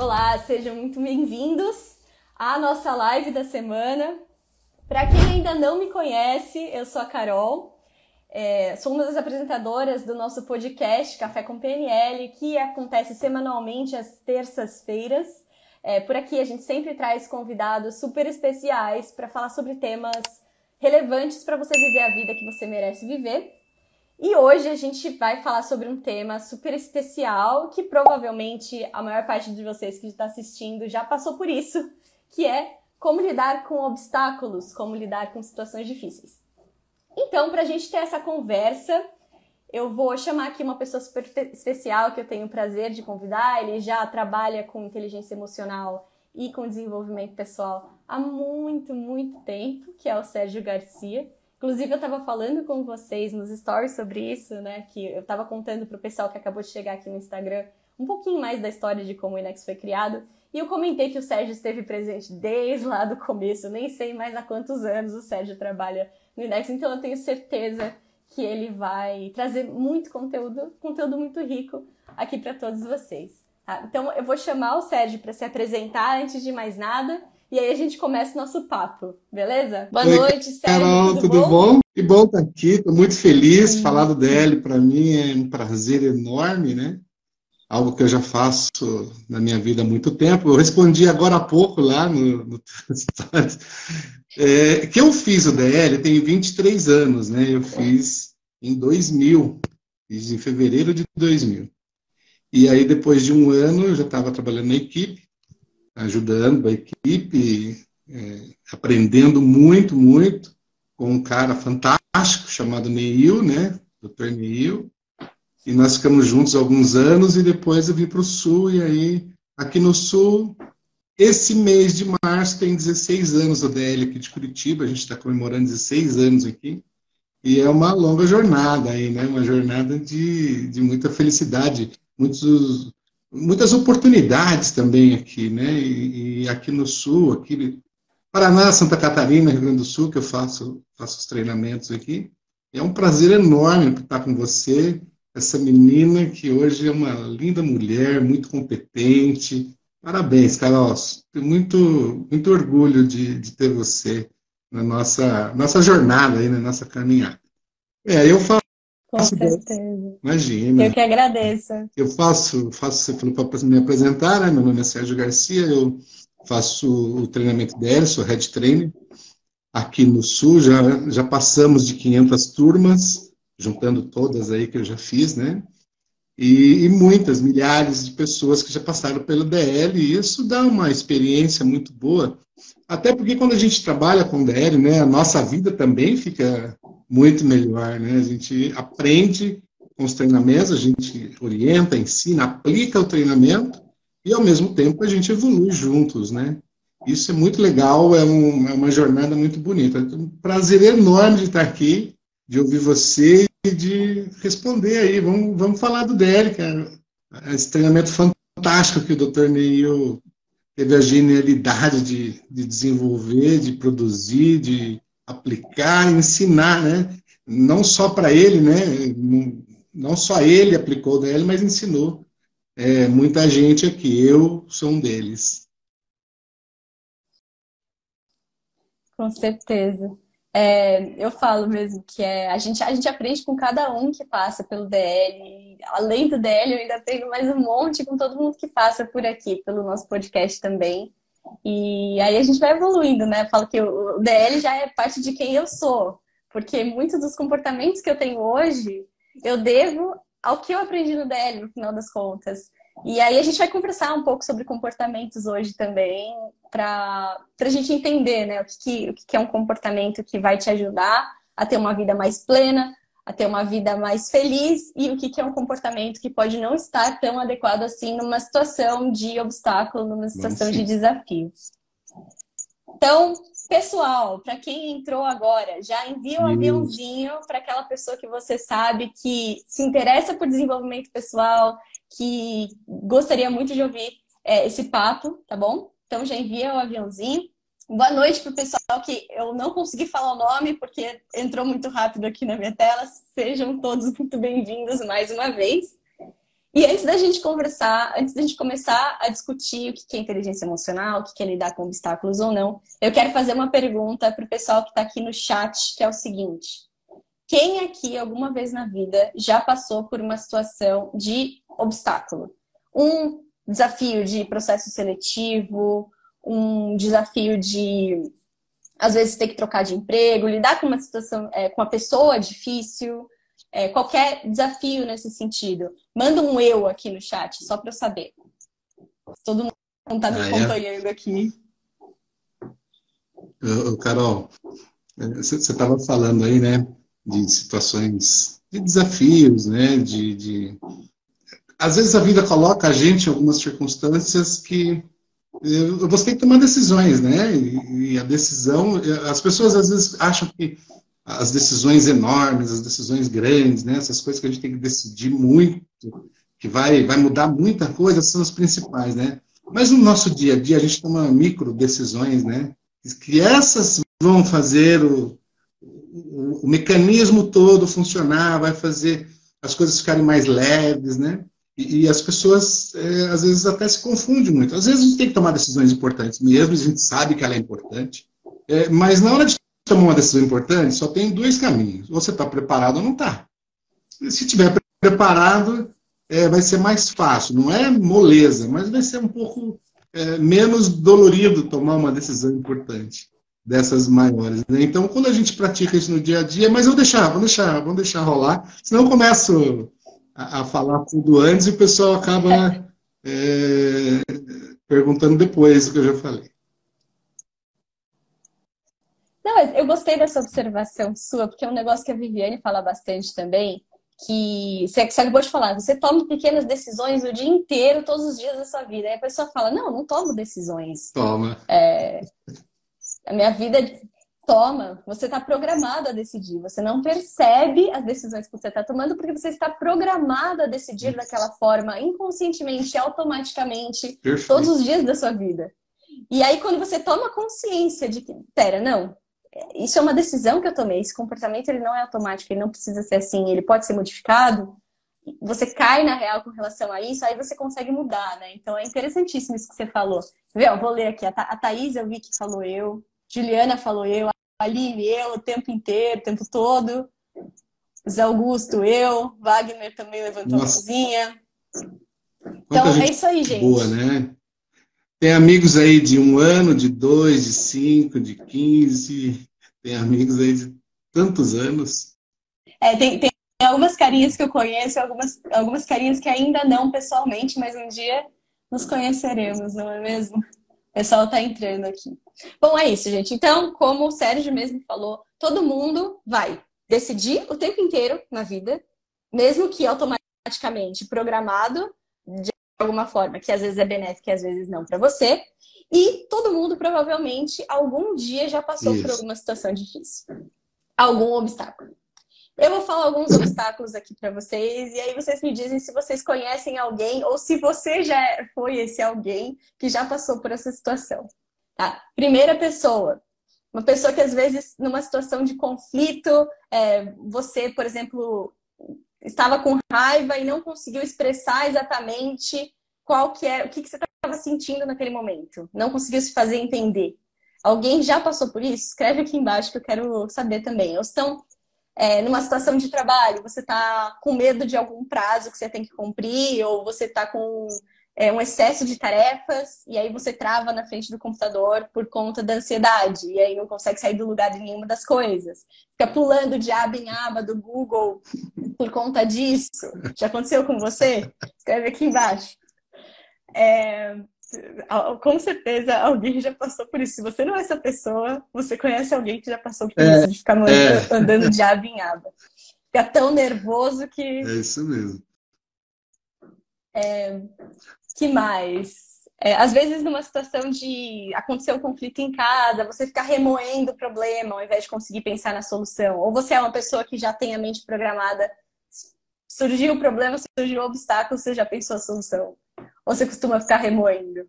Olá, sejam muito bem-vindos à nossa live da semana. Para quem ainda não me conhece, eu sou a Carol, é, sou uma das apresentadoras do nosso podcast Café com PNL, que acontece semanalmente às terças-feiras. É, por aqui a gente sempre traz convidados super especiais para falar sobre temas relevantes para você viver a vida que você merece viver. E hoje a gente vai falar sobre um tema super especial que provavelmente a maior parte de vocês que está assistindo já passou por isso, que é como lidar com obstáculos, como lidar com situações difíceis. Então, para a gente ter essa conversa, eu vou chamar aqui uma pessoa super especial que eu tenho o prazer de convidar. Ele já trabalha com inteligência emocional e com desenvolvimento pessoal há muito, muito tempo, que é o Sérgio Garcia. Inclusive, eu estava falando com vocês nos stories sobre isso, né? Que eu estava contando para o pessoal que acabou de chegar aqui no Instagram um pouquinho mais da história de como o Inex foi criado. E eu comentei que o Sérgio esteve presente desde lá do começo, eu nem sei mais há quantos anos o Sérgio trabalha no Inex, então eu tenho certeza que ele vai trazer muito conteúdo, conteúdo muito rico aqui para todos vocês. Tá? Então eu vou chamar o Sérgio para se apresentar antes de mais nada. E aí a gente começa o nosso papo, beleza? Boa Oi, noite, Sérgio. Carol, tudo, tudo bom? bom? Que bom estar aqui, estou muito feliz. Falar do DL para mim é um prazer enorme, né? algo que eu já faço na minha vida há muito tempo. Eu respondi agora há pouco lá no, no é, que eu fiz o DL, tem 23 anos, né? Eu fiz em 2000, fiz em fevereiro de 2000. E aí, depois de um ano, eu já estava trabalhando na equipe, ajudando a equipe, é, aprendendo muito, muito, com um cara fantástico chamado Neil, né? Dr. Neil, e nós ficamos juntos alguns anos e depois eu vim para o Sul. E aí, aqui no Sul, esse mês de março tem 16 anos o DL aqui de Curitiba. A gente está comemorando 16 anos aqui. E é uma longa jornada aí, né? Uma jornada de, de muita felicidade, muitos, muitas oportunidades também aqui, né? E, e, aqui no Sul, aqui Paraná, Santa Catarina, Rio Grande do Sul, que eu faço, faço os treinamentos aqui. É um prazer enorme estar com você, essa menina que hoje é uma linda mulher, muito competente. Parabéns, Carol. Tenho muito, muito orgulho de, de ter você na nossa, nossa jornada aí, na nossa caminhada. É, eu faço. Com certeza. Imagina. Eu que agradeço. Eu faço, faço você falou para me apresentar, né? Meu nome é Sérgio Garcia, eu faço o treinamento dela, sou head trainer. Aqui no Sul já, já passamos de 500 turmas, juntando todas aí que eu já fiz, né? E, e, muitas, milhares de pessoas que já passaram pelo DL, e isso dá uma experiência muito boa. Até porque quando a gente trabalha com DL, né, a nossa vida também fica muito melhor, né? A gente aprende com os treinamentos, a gente orienta, ensina, aplica o treinamento e ao mesmo tempo a gente evolui juntos, né? Isso é muito legal, é, um, é uma jornada muito bonita. É um prazer enorme de estar aqui, de ouvir você de responder aí. Vamos, vamos falar do DL, cara. Esse treinamento fantástico que o Dr. Neil teve a genialidade de, de desenvolver, de produzir, de aplicar, ensinar, né? Não só para ele, né? Não só ele aplicou DL, mas ensinou é, muita gente aqui. Eu sou um deles. Com certeza. É, eu falo mesmo que é, a, gente, a gente aprende com cada um que passa pelo DL. Além do DL, eu ainda aprendo mais um monte com todo mundo que passa por aqui, pelo nosso podcast também. E aí a gente vai evoluindo, né? Eu falo que o DL já é parte de quem eu sou, porque muitos dos comportamentos que eu tenho hoje eu devo ao que eu aprendi no DL, no final das contas. E aí a gente vai conversar um pouco sobre comportamentos hoje também, para a gente entender né, o, que, o que é um comportamento que vai te ajudar a ter uma vida mais plena, a ter uma vida mais feliz e o que é um comportamento que pode não estar tão adequado assim numa situação de obstáculo, numa situação de desafio. Então, pessoal, para quem entrou agora, já envia um aviãozinho para aquela pessoa que você sabe que se interessa por desenvolvimento pessoal, que gostaria muito de ouvir é, esse papo, tá bom? Então já envia o aviãozinho. Boa noite para o pessoal que eu não consegui falar o nome porque entrou muito rápido aqui na minha tela. Sejam todos muito bem-vindos mais uma vez. E antes da gente conversar, antes da gente começar a discutir o que é inteligência emocional, o que é lidar com obstáculos ou não, eu quero fazer uma pergunta para o pessoal que está aqui no chat, que é o seguinte: quem aqui alguma vez na vida já passou por uma situação de obstáculo? Um desafio de processo seletivo, um desafio de às vezes ter que trocar de emprego, lidar com uma situação, é, com uma pessoa difícil, é, qualquer desafio nesse sentido. Manda um eu aqui no chat, só para eu saber. Todo mundo está me ah, é? acompanhando é? aqui. Carol, você estava falando aí, né, de situações, de desafios, né, de, de... Às vezes a vida coloca a gente em algumas circunstâncias que você tem que tomar decisões, né? E, e a decisão, as pessoas às vezes acham que as decisões enormes, as decisões grandes, né? Essas coisas que a gente tem que decidir muito, que vai, vai mudar muita coisa, são as principais, né? Mas no nosso dia a dia a gente toma micro decisões, né? Que essas vão fazer o, o, o mecanismo todo funcionar, vai fazer as coisas ficarem mais leves, né? E, as pessoas, é, às vezes, até se confundem muito. Às vezes a gente tem que tomar decisões importantes mesmo, a gente sabe que ela é importante. É, mas na hora de tomar uma decisão importante, só tem dois caminhos. Você está preparado ou não está. Se estiver preparado, é, vai ser mais fácil. Não é moleza, mas vai ser um pouco é, menos dolorido tomar uma decisão importante dessas maiores. Né? Então, quando a gente pratica isso no dia a dia, mas eu deixar, vamos deixar, vamos deixar rolar, senão eu começo a, a falar tudo antes e o pessoal acaba é, perguntando depois o que eu já falei. Não, mas eu gostei dessa observação sua, porque é um negócio que a Viviane fala bastante também, que você, você acabou de falar, você toma pequenas decisões o dia inteiro, todos os dias da sua vida. Aí a pessoa fala, não, não tomo decisões. Toma. É, a minha vida toma, você está programado a decidir. Você não percebe as decisões que você está tomando porque você está programado a decidir daquela forma, inconscientemente, automaticamente, Perfeito. todos os dias da sua vida. E aí, quando você toma consciência de que, pera, não, isso é uma decisão que eu tomei, esse comportamento ele não é automático, ele não precisa ser assim, ele pode ser modificado. Você cai na real com relação a isso, aí você consegue mudar, né? Então é interessantíssimo isso que você falou. Vê, vou ler aqui. A, Tha a Thaís eu vi que falou eu, Juliana falou eu, Aline, eu o tempo inteiro, o tempo todo. Zé Augusto, eu. Wagner também levantou Nossa. a cozinha. Então, é isso aí, gente. Boa, né? Tem amigos aí de um ano, de dois, de cinco, de quinze. Tem amigos aí de tantos anos. É, tem, tem algumas carinhas que eu conheço, algumas, algumas carinhas que ainda não pessoalmente, mas um dia nos conheceremos, não é mesmo? Pessoal está entrando aqui. Bom, é isso, gente. Então, como o Sérgio mesmo falou, todo mundo vai decidir o tempo inteiro na vida, mesmo que automaticamente programado de alguma forma, que às vezes é benéfica e às vezes não para você. E todo mundo provavelmente algum dia já passou isso. por alguma situação difícil, algum obstáculo. Eu vou falar alguns obstáculos aqui para vocês e aí vocês me dizem se vocês conhecem alguém ou se você já foi esse alguém que já passou por essa situação. Tá? Primeira pessoa, uma pessoa que às vezes numa situação de conflito, é, você, por exemplo, estava com raiva e não conseguiu expressar exatamente qual que é, o que, que você estava sentindo naquele momento, não conseguiu se fazer entender. Alguém já passou por isso? Escreve aqui embaixo que eu quero saber também. Ou estão é, numa situação de trabalho, você está com medo de algum prazo que você tem que cumprir, ou você está com é, um excesso de tarefas, e aí você trava na frente do computador por conta da ansiedade, e aí não consegue sair do lugar de nenhuma das coisas. Fica pulando de aba em aba do Google por conta disso. Já aconteceu com você? Escreve aqui embaixo. É, com certeza alguém já passou por isso. Se você não é essa pessoa, você conhece alguém que já passou por é, isso, de ficar é. andando de aba em aba. Fica tão nervoso que. É isso mesmo. É, que mais? É, às vezes, numa situação de acontecer um conflito em casa, você ficar remoendo o problema ao invés de conseguir pensar na solução. Ou você é uma pessoa que já tem a mente programada, surgiu o problema, surgiu o obstáculo, você já pensou a solução. Ou você costuma ficar remoendo.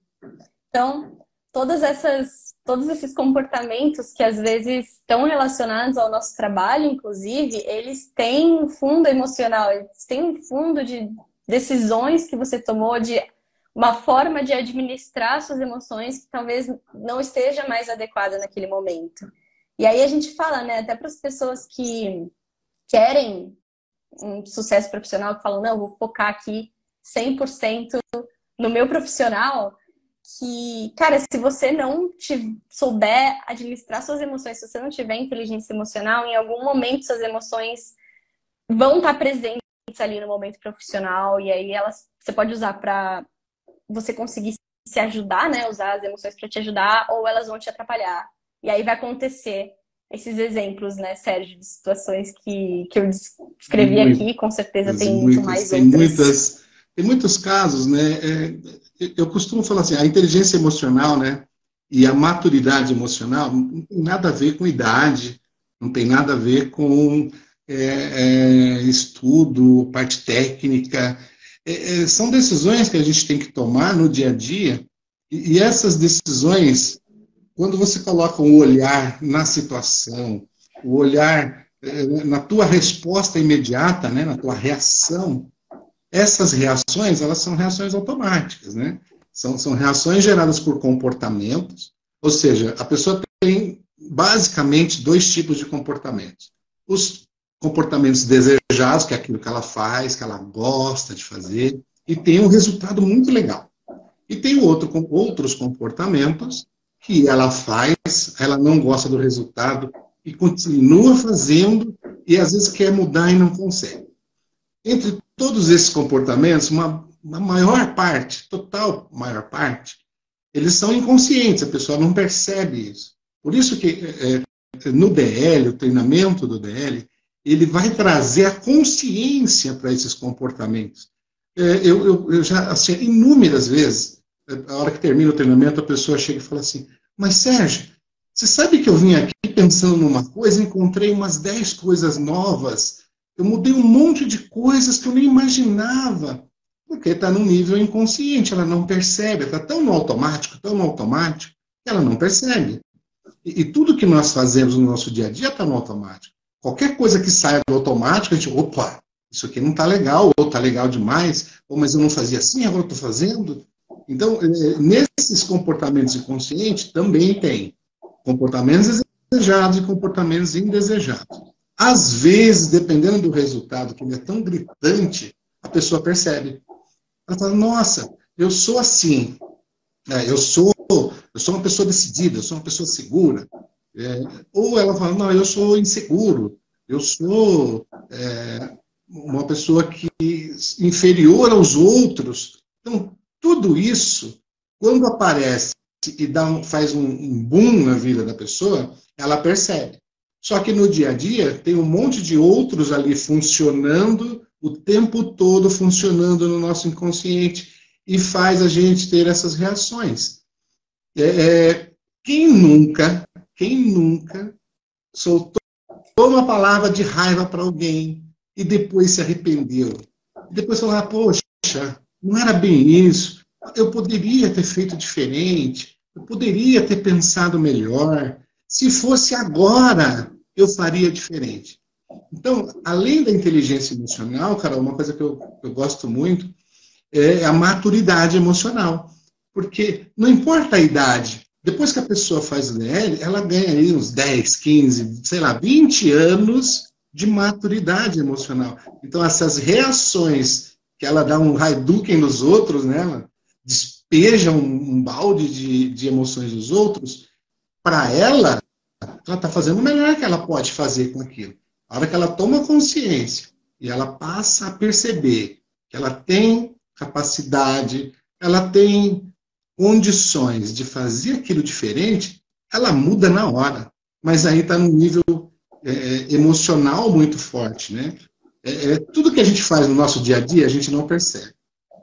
Então, todas essas, todos esses comportamentos que às vezes estão relacionados ao nosso trabalho, inclusive, eles têm um fundo emocional, eles têm um fundo de decisões que você tomou, de uma forma de administrar suas emoções que talvez não esteja mais adequada naquele momento. E aí a gente fala, né, até para as pessoas que querem um sucesso profissional, que falam, não, vou focar aqui 100% no meu profissional, que, cara, se você não te souber administrar suas emoções, se você não tiver inteligência emocional, em algum momento suas emoções vão estar presentes ali no momento profissional e aí elas você pode usar para você conseguir se ajudar, né, usar as emoções para te ajudar ou elas vão te atrapalhar. E aí vai acontecer esses exemplos, né, Sérgio, de situações que, que eu descrevi muito, aqui, com certeza tem muitas, muito mais tem outras. Muitas, tem muitos casos, né? É, eu costumo falar assim, a inteligência emocional, né, e a maturidade emocional não tem nada a ver com idade, não tem nada a ver com é, é, estudo, parte técnica. É, é são decisões que a gente tem que tomar no dia a dia, e, e essas decisões quando você coloca um olhar na situação, o olhar eh, na tua resposta imediata, né, na tua reação, essas reações, elas são reações automáticas, né? São, são reações geradas por comportamentos, ou seja, a pessoa tem basicamente dois tipos de comportamentos. Os comportamentos desejados, que é aquilo que ela faz, que ela gosta de fazer, e tem um resultado muito legal. E tem outro, outros comportamentos que ela faz, ela não gosta do resultado e continua fazendo e às vezes quer mudar e não consegue. Entre todos esses comportamentos, uma, uma maior parte, total maior parte, eles são inconscientes, a pessoa não percebe isso. Por isso que é, no DL, o treinamento do DL, ele vai trazer a consciência para esses comportamentos. É, eu, eu, eu, já, assim, inúmeras vezes, a hora que termina o treinamento, a pessoa chega e fala assim: Mas Sérgio, você sabe que eu vim aqui pensando numa coisa, encontrei umas 10 coisas novas, eu mudei um monte de coisas que eu nem imaginava, porque está no nível inconsciente, ela não percebe, está tão no automático, tão no automático, que ela não percebe. E, e tudo que nós fazemos no nosso dia a dia está no automático. Qualquer coisa que saia do automático, a gente, opa, isso aqui não está legal, ou está legal demais, ou mas eu não fazia assim, agora estou fazendo. Então, é, nesses comportamentos inconscientes também tem comportamentos desejados e comportamentos indesejados. Às vezes, dependendo do resultado, que é tão gritante, a pessoa percebe. Ela fala, nossa, eu sou assim, é, eu sou eu sou uma pessoa decidida, eu sou uma pessoa segura. É, ou ela fala, não, eu sou inseguro, eu sou é, uma pessoa que inferior aos outros. Então, tudo isso, quando aparece e dá um, faz um, um boom na vida da pessoa, ela percebe. Só que no dia a dia tem um monte de outros ali funcionando o tempo todo, funcionando no nosso inconsciente e faz a gente ter essas reações. É, é, quem nunca, quem nunca soltou uma palavra de raiva para alguém e depois se arrependeu? Depois falou, ah, poxa, não era bem isso, eu poderia ter feito diferente, eu poderia ter pensado melhor. Se fosse agora, eu faria diferente. Então, além da inteligência emocional, cara, uma coisa que eu, eu gosto muito é a maturidade emocional. Porque não importa a idade, depois que a pessoa faz o DL, ela ganha aí uns 10, 15, sei lá, 20 anos de maturidade emocional. Então, essas reações que ela dá um Hadouken nos outros, né? Ela despeja um, um balde de, de emoções dos outros, para ela, ela está fazendo o melhor que ela pode fazer com aquilo. A hora que ela toma consciência e ela passa a perceber que ela tem capacidade, ela tem condições de fazer aquilo diferente, ela muda na hora. Mas aí está num nível é, emocional muito forte, né? É, é, tudo que a gente faz no nosso dia a dia, a gente não percebe.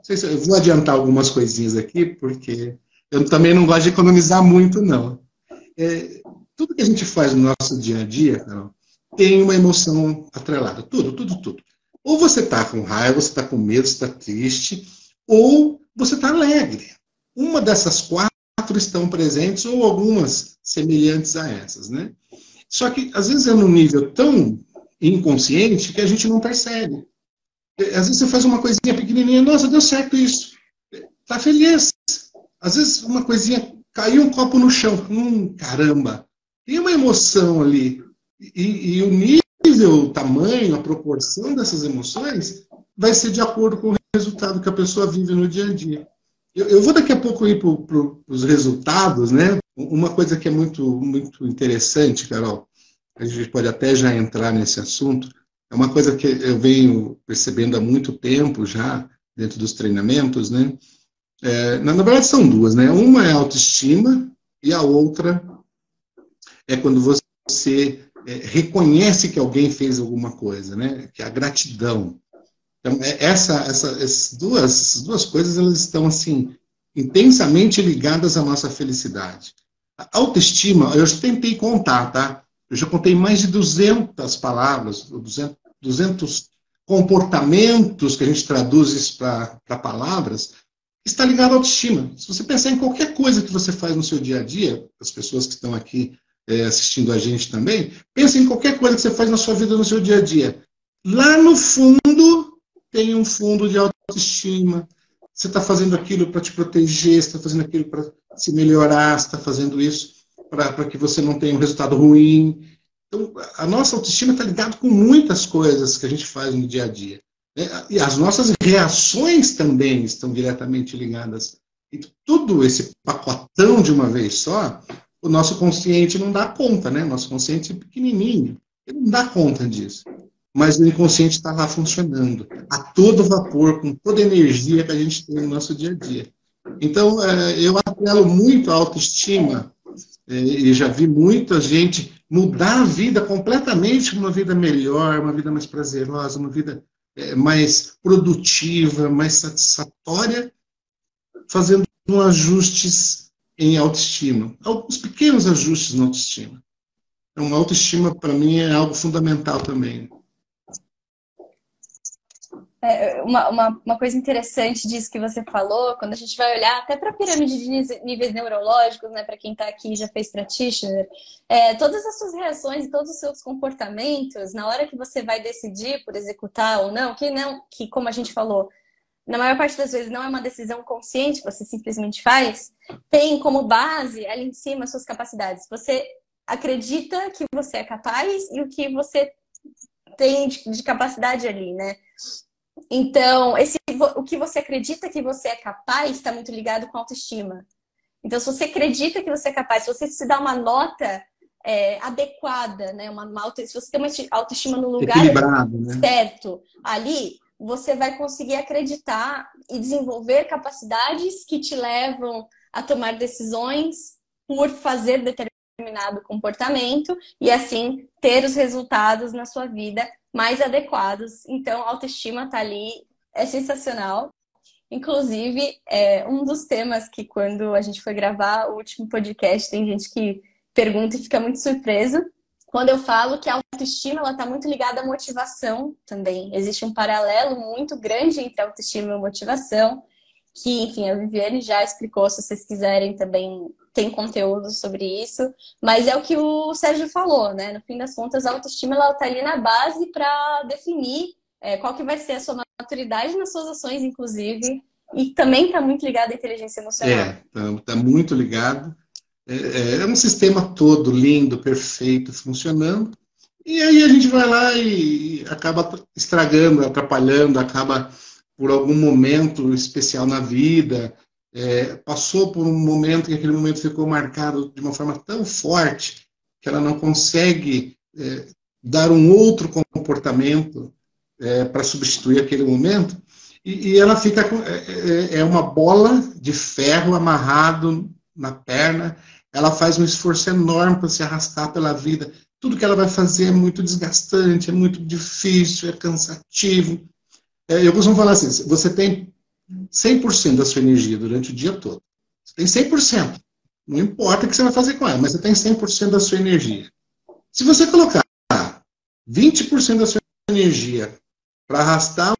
Se eu vou adiantar algumas coisinhas aqui, porque eu também não gosto de economizar muito, não. É, tudo que a gente faz no nosso dia a dia, Carol, tem uma emoção atrelada. Tudo, tudo, tudo. Ou você está com raiva, você está com medo, você está triste, ou você está alegre. Uma dessas quatro estão presentes, ou algumas semelhantes a essas, né? Só que, às vezes, é num nível tão inconsciente que a gente não percebe. Às vezes você faz uma coisinha pequenininha, nossa, deu certo isso. Tá feliz. Às vezes uma coisinha, caiu um copo no chão. Hum, caramba. Tem uma emoção ali. E, e o nível, o tamanho, a proporção dessas emoções vai ser de acordo com o resultado que a pessoa vive no dia a dia. Eu, eu vou daqui a pouco ir para pro, os resultados, né? Uma coisa que é muito, muito interessante, Carol, a gente pode até já entrar nesse assunto, é uma coisa que eu venho percebendo há muito tempo já, dentro dos treinamentos, né? É, na, na verdade, são duas, né? Uma é autoestima e a outra é quando você é, reconhece que alguém fez alguma coisa, né? Que é a gratidão. Então, é, essa, essa, essas duas, duas coisas elas estão assim intensamente ligadas à nossa felicidade. A autoestima, eu já tentei contar, tá? Eu já contei mais de 200 palavras, 200, 200 comportamentos que a gente traduz para palavras, está ligado à autoestima. Se você pensar em qualquer coisa que você faz no seu dia a dia, as pessoas que estão aqui é, assistindo a gente também, pense em qualquer coisa que você faz na sua vida no seu dia a dia. Lá no fundo tem um fundo de autoestima. Você está fazendo aquilo para te proteger, você está fazendo aquilo para se melhorar, você está fazendo isso para que você não tenha um resultado ruim. Então, a nossa autoestima está ligada com muitas coisas que a gente faz no dia a dia. Né? E as nossas reações também estão diretamente ligadas. E tudo esse pacotão de uma vez só, o nosso consciente não dá conta, né? Nosso consciente é pequenininho, ele não dá conta disso. Mas o inconsciente está lá funcionando, a todo vapor, com toda a energia que a gente tem no nosso dia a dia. Então, é, eu apelo muito à autoestima é, e já vi muita gente mudar a vida completamente uma vida melhor, uma vida mais prazerosa, uma vida é, mais produtiva, mais satisfatória, fazendo ajustes em autoestima. Alguns pequenos ajustes na autoestima. Então, autoestima, para mim, é algo fundamental também. É, uma, uma, uma, coisa interessante disso que você falou, quando a gente vai olhar até para a pirâmide de níveis neurológicos, né, para quem está aqui já fez practitioner, é, todas as suas reações e todos os seus comportamentos, na hora que você vai decidir por executar ou não, que não, que como a gente falou, na maior parte das vezes não é uma decisão consciente, você simplesmente faz, tem como base ali em cima as suas capacidades. Você acredita que você é capaz e o que você tem de, de capacidade ali, né? Então, esse, o que você acredita que você é capaz está muito ligado com autoestima. Então, se você acredita que você é capaz, se você se dá uma nota é, adequada, né? Uma, uma auto, se você tem uma autoestima no lugar né? certo ali, você vai conseguir acreditar e desenvolver capacidades que te levam a tomar decisões por fazer determinado comportamento e assim ter os resultados na sua vida mais adequados. Então, a autoestima tá ali, é sensacional. Inclusive, é um dos temas que quando a gente foi gravar o último podcast, tem gente que pergunta e fica muito surpresa. Quando eu falo que a autoestima ela está muito ligada à motivação também. Existe um paralelo muito grande entre autoestima e motivação, que, enfim, a Viviane já explicou, se vocês quiserem também tem conteúdo sobre isso, mas é o que o Sérgio falou, né? No fim das contas, a autoestima ela tá ali na base para definir é, qual que vai ser a sua maturidade nas suas ações, inclusive, e também está muito ligado à inteligência emocional. É, está tá muito ligado. É, é, é, um sistema todo lindo, perfeito, funcionando. E aí a gente vai lá e acaba estragando, atrapalhando, acaba por algum momento especial na vida, é, passou por um momento que aquele momento ficou marcado de uma forma tão forte que ela não consegue é, dar um outro comportamento é, para substituir aquele momento. E, e ela fica com, é, é, é uma bola de ferro amarrado na perna. Ela faz um esforço enorme para se arrastar pela vida. Tudo que ela vai fazer é muito desgastante é muito difícil é cansativo eu costumo falar assim você tem 100% da sua energia durante o dia todo. Você tem 100%. Não importa o que você vai fazer com ela, mas você tem 100% da sua energia. Se você colocar 20% da sua energia para arrastar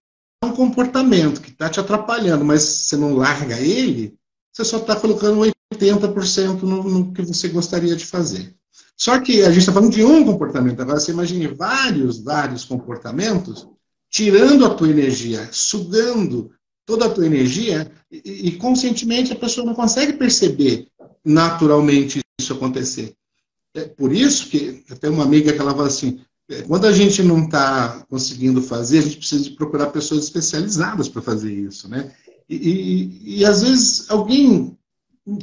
um comportamento que está te atrapalhando, mas você não larga ele, você só está colocando 80% no, no que você gostaria de fazer. Só que a gente está falando de um comportamento. Agora você imagine vários, vários comportamentos tirando a tua energia, sugando toda a tua energia, e, e conscientemente a pessoa não consegue perceber naturalmente isso acontecer. É por isso que até uma amiga que ela fala assim, é, quando a gente não está conseguindo fazer, a gente precisa procurar pessoas especializadas para fazer isso, né? E, e, e, às vezes alguém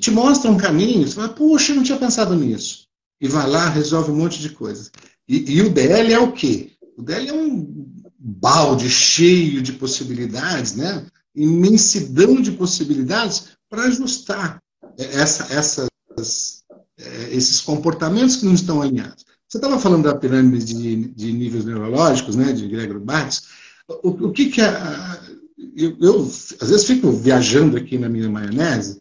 te mostra um caminho, você fala, puxa, eu não tinha pensado nisso. E vai lá, resolve um monte de coisas. E, e o DL é o quê? O DL é um balde cheio de possibilidades, né? imensidão de possibilidades para ajustar essa, essas, é, esses comportamentos que não estão alinhados. Você estava falando da pirâmide de, de, níveis neurológicos, né, de Gregor Bates. O, o que, que é. Eu, eu, às vezes, fico viajando aqui na minha maionese,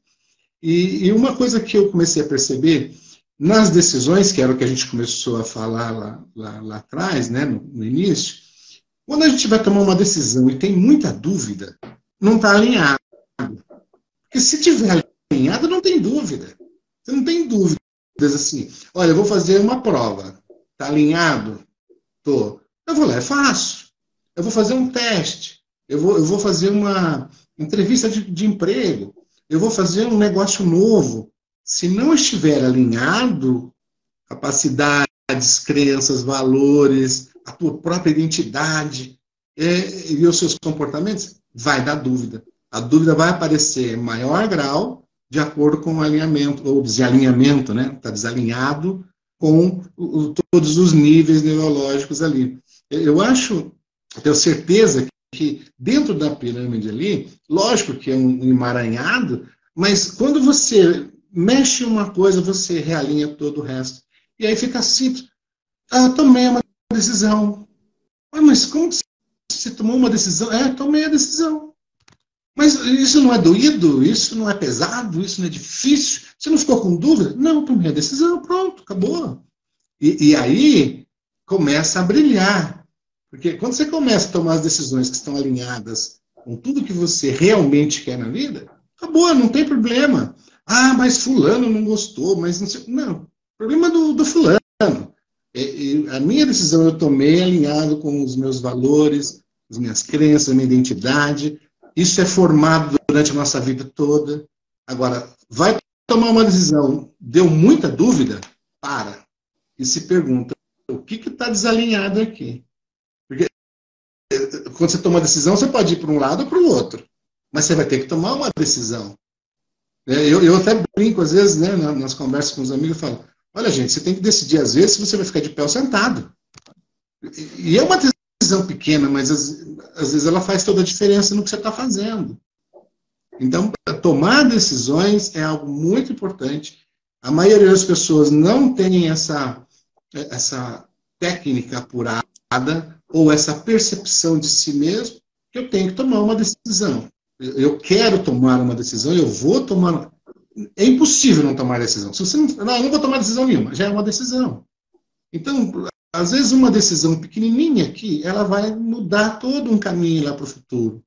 e, e, uma coisa que eu comecei a perceber nas decisões, que era o que a gente começou a falar lá, lá, lá atrás, né, no, no início, quando a gente vai tomar uma decisão e tem muita dúvida, não está alinhado. Porque se tiver alinhado, não tem dúvida. Você não tem dúvidas assim. Olha, eu vou fazer uma prova. Está alinhado? Tô. Eu vou lá e faço. Eu vou fazer um teste. Eu vou, eu vou fazer uma entrevista de, de emprego. Eu vou fazer um negócio novo. Se não estiver alinhado, capacidades, crenças, valores, a tua própria identidade é, e os seus comportamentos, vai dar dúvida. A dúvida vai aparecer em maior grau de acordo com o alinhamento, ou desalinhamento, né? Está desalinhado com o, todos os níveis neurológicos ali. Eu acho, tenho certeza que dentro da pirâmide ali, lógico que é um emaranhado, mas quando você mexe uma coisa, você realinha todo o resto. E aí fica simples. Ah, tomei uma decisão. Ah, mas como você tomou uma decisão? É, tomei a decisão. Mas isso não é doído? Isso não é pesado? Isso não é difícil? Você não ficou com dúvida? Não, tomei a decisão, pronto, acabou. E, e aí começa a brilhar. Porque quando você começa a tomar as decisões que estão alinhadas com tudo que você realmente quer na vida, acabou, não tem problema. Ah, mas fulano não gostou, mas não sei. Não, problema do, do fulano. A minha decisão eu tomei alinhado com os meus valores, as minhas crenças, a minha identidade. Isso é formado durante a nossa vida toda. Agora, vai tomar uma decisão, deu muita dúvida? Para. E se pergunta, o que está desalinhado aqui? Porque eh, quando você toma uma decisão, você pode ir para um lado ou para o outro. Mas você vai ter que tomar uma decisão. É, eu, eu até brinco, às vezes, né, nas conversas com os amigos, eu falo, olha, gente, você tem que decidir, às vezes, se você vai ficar de pé ou sentado. E é uma decisão pequena, mas às, às vezes ela faz toda a diferença no que você está fazendo. Então, tomar decisões é algo muito importante. A maioria das pessoas não tem essa, essa técnica apurada ou essa percepção de si mesmo que eu tenho que tomar uma decisão. Eu quero tomar uma decisão, eu vou tomar. É impossível não tomar decisão. Se você não, não, eu não vou tomar decisão nenhuma, já é uma decisão. Então, às vezes uma decisão pequenininha aqui, ela vai mudar todo um caminho lá para o futuro.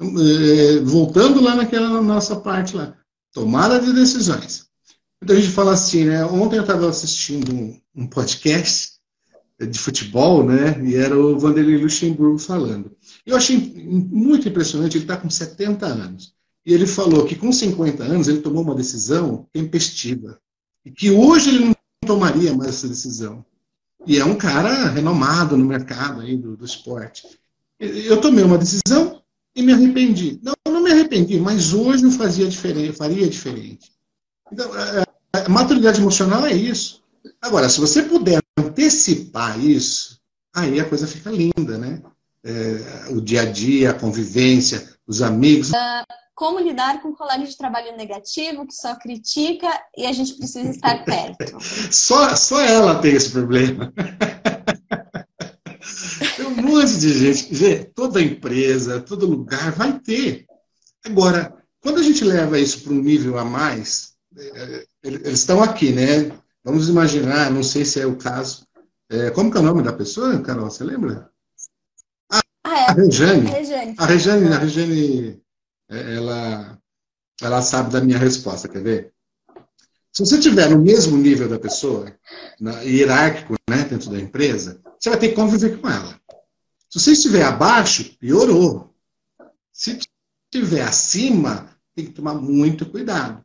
É, voltando lá naquela nossa parte lá, tomada de decisões. Então a gente fala assim, né? Ontem eu estava assistindo um, um, podcast de futebol, né? E era o Vanderlei Luxemburgo falando. Eu achei muito impressionante, ele está com 70 anos. E ele falou que com 50 anos ele tomou uma decisão tempestiva. E que hoje ele não tomaria mais essa decisão. E é um cara renomado no mercado aí do, do esporte. Eu tomei uma decisão e me arrependi. Não, não me arrependi, mas hoje eu fazia diferente, faria diferente. Então, a, é, é, a maturidade emocional é isso. Agora, se você puder antecipar isso, aí a coisa fica linda, né? É, o dia a dia, a convivência, os amigos. Uh, como lidar com um colega de trabalho negativo que só critica e a gente precisa estar perto? só, só ela tem esse problema. tem um monte de gente. Toda empresa, todo lugar vai ter. Agora, quando a gente leva isso para um nível a mais, é, eles estão aqui, né? Vamos imaginar, não sei se é o caso. É, como que é o nome da pessoa, Carol? Você lembra? Ah, ah é. A Rejane. A Rejane. A Rejane, a Rejane ela, ela sabe da minha resposta, quer ver? Se você estiver no mesmo nível da pessoa, na, hierárquico, né, dentro da empresa, você vai ter que conviver com ela. Se você estiver abaixo, piorou. Se estiver acima, tem que tomar muito cuidado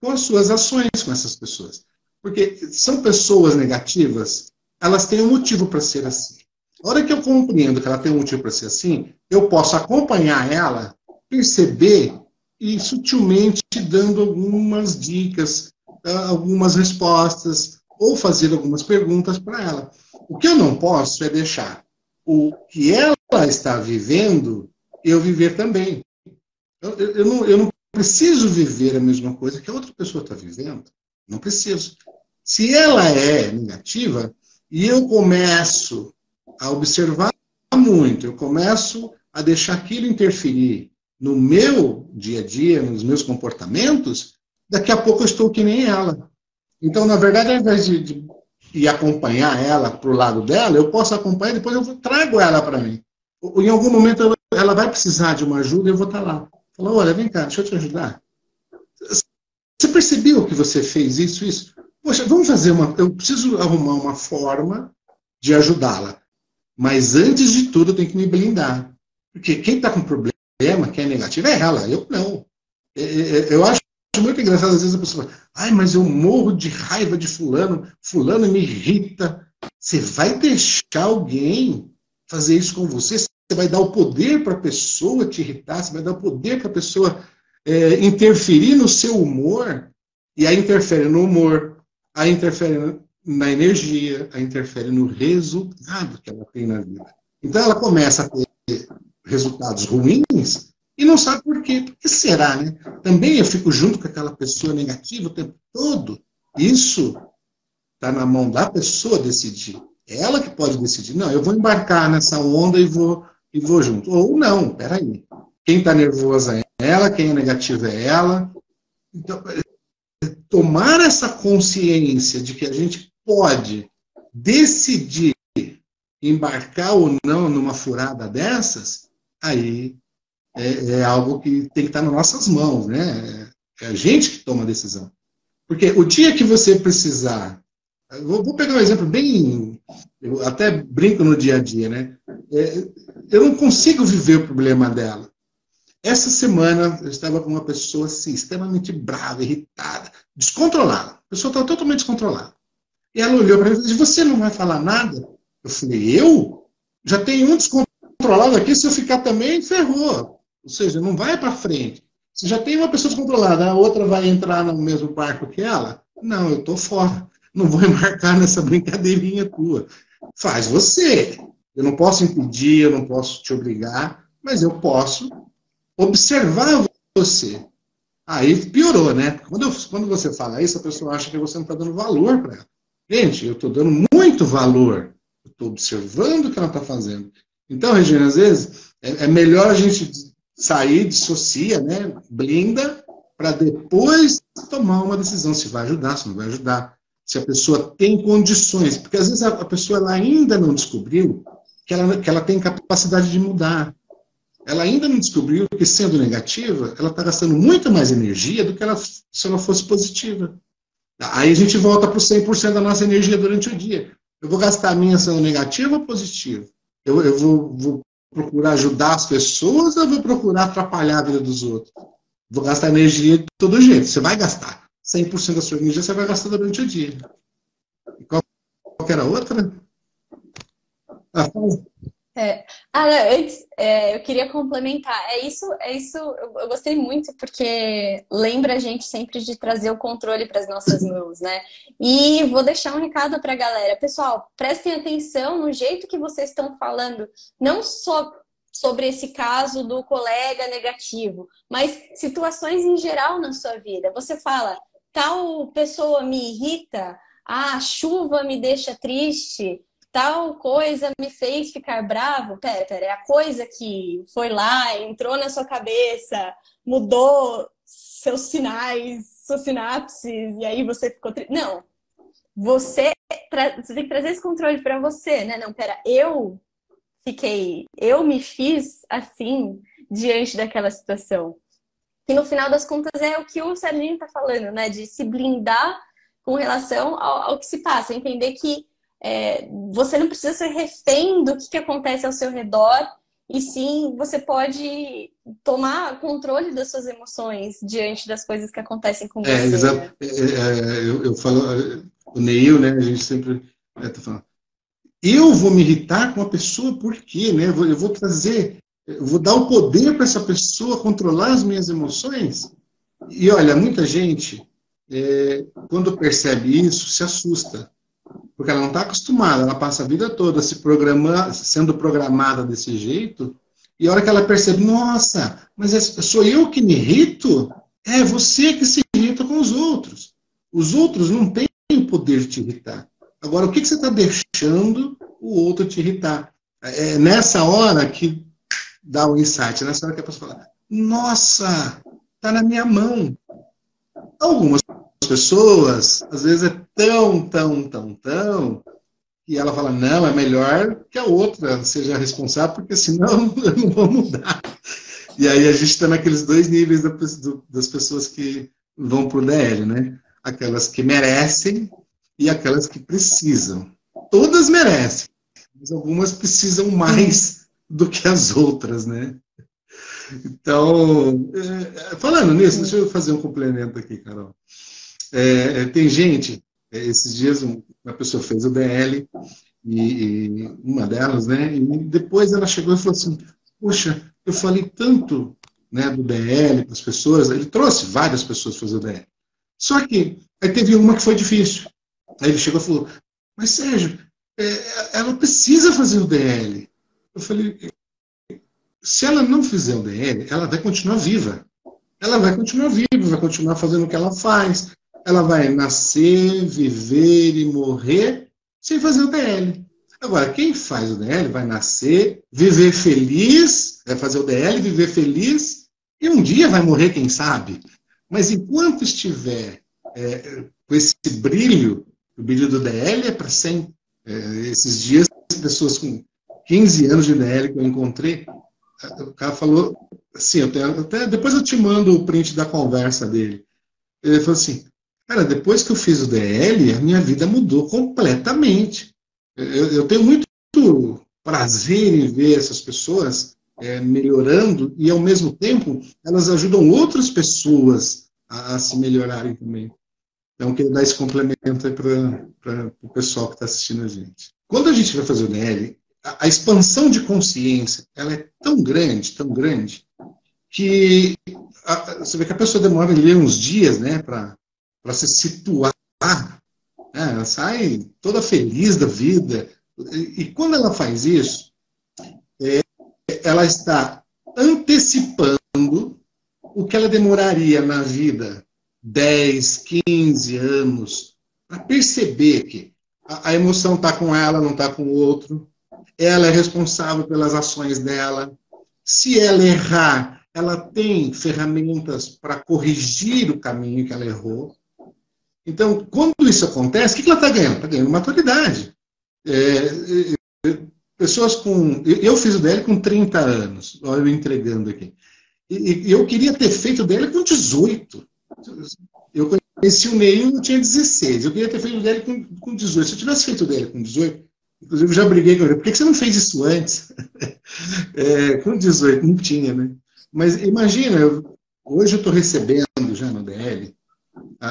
com as suas ações com essas pessoas. Porque são pessoas negativas, elas têm um motivo para ser assim. A hora que eu compreendo que ela tem um motivo para ser assim, eu posso acompanhar ela, perceber e sutilmente dando algumas dicas, ah, algumas respostas, ou fazer algumas perguntas para ela. O que eu não posso é deixar o que ela está vivendo eu viver também. Eu, eu, não, eu não preciso viver a mesma coisa que a outra pessoa está vivendo. Não preciso. Se ela é negativa e eu começo a observar muito, eu começo a deixar aquilo interferir no meu dia a dia, nos meus comportamentos, daqui a pouco eu estou que nem ela. Então, na verdade, ao invés de, de acompanhar ela para o lado dela, eu posso acompanhar depois eu trago ela para mim. Em algum momento ela vai precisar de uma ajuda eu vou estar lá. Falar, olha, vem cá, deixa eu te ajudar. Você percebeu que você fez isso, isso? Poxa, vamos fazer uma. Eu preciso arrumar uma forma de ajudá-la. Mas antes de tudo, eu tenho que me blindar. Porque quem está com problema, quem é negativo, é ela, eu não. Eu acho muito engraçado, às vezes a pessoa fala, ai, mas eu morro de raiva de fulano, fulano me irrita. Você vai deixar alguém fazer isso com você? Você vai dar o poder para a pessoa te irritar, você vai dar o poder para a pessoa é, interferir no seu humor, e aí interfere no humor, aí interfere na energia, aí interfere no resultado que ela tem na vida. Então ela começa a ter resultados ruins e não sabe por quê. Por que será, né? Também eu fico junto com aquela pessoa negativa o tempo todo. Isso está na mão da pessoa decidir. É ela que pode decidir. Não, eu vou embarcar nessa onda e vou, e vou junto. Ou não, peraí. Quem está nervosa é ela, quem é negativo é ela. Então, tomar essa consciência de que a gente pode decidir embarcar ou não numa furada dessas, aí é, é, algo que tem que estar nas nossas mãos, né? É a gente que toma a decisão. Porque o dia que você precisar. Vou, vou pegar um exemplo bem. Eu até brinco no dia a dia, né? É, eu não consigo viver o problema dela. Essa semana eu estava com uma pessoa assim, extremamente brava, irritada, descontrolada. A pessoa estava totalmente descontrolada. E ela olhou para mim e disse: Você não vai falar nada? Eu falei: Eu? Já tem um descontrolado aqui, se eu ficar também, ferrou. Ou seja, não vai para frente. Se já tem uma pessoa descontrolada, a outra vai entrar no mesmo barco que ela? Não, eu estou fora. Não vou embarcar nessa brincadeirinha tua. Faz você. Eu não posso impedir, eu não posso te obrigar, mas eu posso observar você. Aí piorou, né? Quando, eu, quando você fala isso, a pessoa acha que você não está dando valor para ela. Gente, eu estou dando muito valor. Eu estou observando o que ela está fazendo. Então, Regina, às vezes é, é, melhor a gente sair, dissocia, né? blinda, para depois tomar uma decisão se vai ajudar, se não vai ajudar. Se a pessoa tem condições. Porque às vezes a, a pessoa ela ainda não descobriu que ela, que ela tem capacidade de mudar ela ainda não descobriu que, sendo negativa, ela está gastando muito mais energia do que ela, se ela fosse positiva. Aí a gente volta para o 100% da nossa energia durante o dia. Eu vou gastar a minha sendo negativa ou positiva? Eu, eu vou, vou, procurar ajudar as pessoas ou vou procurar atrapalhar a vida dos outros? Vou gastar energia de todo jeito. Você vai gastar. 100% da sua energia você vai gastar durante o dia. E qual, qual era a outra? Ah, é. Ah, não, antes, é, eu queria complementar. É isso, é isso. Eu, eu, gostei muito porque lembra a gente sempre de trazer o controle para as nossas mãos, né? E vou deixar um recado para a galera, pessoal. Prestem atenção no jeito que vocês estão falando, não só sobre esse caso do colega negativo, mas situações em geral na sua vida. Você fala, tal pessoa me irrita, a chuva me deixa triste tal coisa me fez ficar bravo. Pera, pera, é a coisa que foi lá, entrou na sua cabeça, mudou seus sinais, suas sinapses, e aí você ficou. Tri... Não. Você, tra... você tem que trazer esse controle para você, né? Não, pera, eu fiquei, eu me fiz assim diante daquela situação. Que no final das contas é o que o Serginho tá falando, né? De se blindar com relação ao, ao que se passa, entender que é, você não precisa ser refém do que, que acontece ao seu redor, e sim você pode tomar controle das suas emoções diante das coisas que acontecem com é, você. Exato. É, é, eu, eu, falo, o Neil, né? A gente sempre é, tá falando. Eu vou me irritar com a pessoa por quê, né? Eu vou, eu vou trazer, eu vou dar o poder para essa pessoa controlar as minhas emoções. E olha, muita gente, é, quando percebe isso, se assusta. Porque ela não está acostumada, ela passa a vida toda se programando, sendo programada desse jeito, e a hora que ela percebe, nossa, mas é, sou eu que me irrito? É você que se irrita com os outros. Os outros não têm poder de te irritar. Agora, o que, que você está deixando o outro te irritar? É nessa hora que dá o insight, é nessa hora que a pessoa fala, nossa, está na minha mão. Algumas pessoas, às vezes é tão, tão, tão, tão, que ela fala, não, é melhor que a outra seja responsável, porque senão eu não vou mudar. E aí a gente está naqueles dois níveis das pessoas que vão para o DL, né? Aquelas que merecem e aquelas que precisam. Todas merecem, mas algumas precisam mais do que as outras, né? Então, é, falando nisso, deixa eu fazer um complemento aqui, Carol. É, é tem gente, é, esses dias uma pessoa fez o DL, e, e, uma delas, né? E depois ela chegou e falou assim: Poxa, eu falei tanto né, do DL para as pessoas, ele trouxe várias pessoas para fazer o DL. Só que aí teve uma que foi difícil. Aí ele chegou e falou: Mas Sérgio, é, ela precisa fazer o DL. Eu falei: Se ela não fizer o DL, ela vai continuar viva. Ela vai continuar viva, vai continuar fazendo o que ela faz, ela vai nascer, viver e morrer sem fazer o DL. Agora, quem faz o DL vai nascer, viver feliz, vai fazer o DL, viver feliz, e um dia vai morrer, quem sabe. Mas enquanto estiver é, com esse brilho, o brilho do DL é para sempre. É, esses dias, pessoas com 15 anos de DL que eu encontrei, o cara falou assim, eu tenho, até depois eu te mando o print da conversa dele. Ele falou assim, Cara, depois que eu fiz o DL, a minha vida mudou completamente. Eu, eu tenho muito prazer em ver essas pessoas é, melhorando e, ao mesmo tempo, elas ajudam outras pessoas a, a se melhorarem também. Então, queria dar esse complemento para o pessoal que está assistindo a gente. Quando a gente vai fazer o DL, a, a expansão de consciência ela é tão grande, tão grande, que a, você vê que a pessoa demora ali uns dias né, para para se situar. Né? Ela sai toda feliz da vida. E, quando ela faz isso, é, ela está antecipando o que ela demoraria na vida 10, 15 anos para perceber que a, a emoção está com ela, não está com o outro. Ela é responsável pelas ações dela. Se ela errar, ela tem ferramentas para corrigir o caminho que ela errou. Então, quando isso acontece, o que ela está ganhando? Está ganhando maturidade. É, é, pessoas com. Eu fiz o DL com 30 anos, olha eu entregando aqui. E, eu queria ter feito o DL com 18. Eu conheci o Neil eu tinha 16. Eu queria ter feito o DL com, com 18. Se eu tivesse feito o DL com 18, inclusive eu já briguei com ele. Por que você não fez isso antes? é, com 18, não tinha, né? Mas imagina, hoje eu estou recebendo já no DL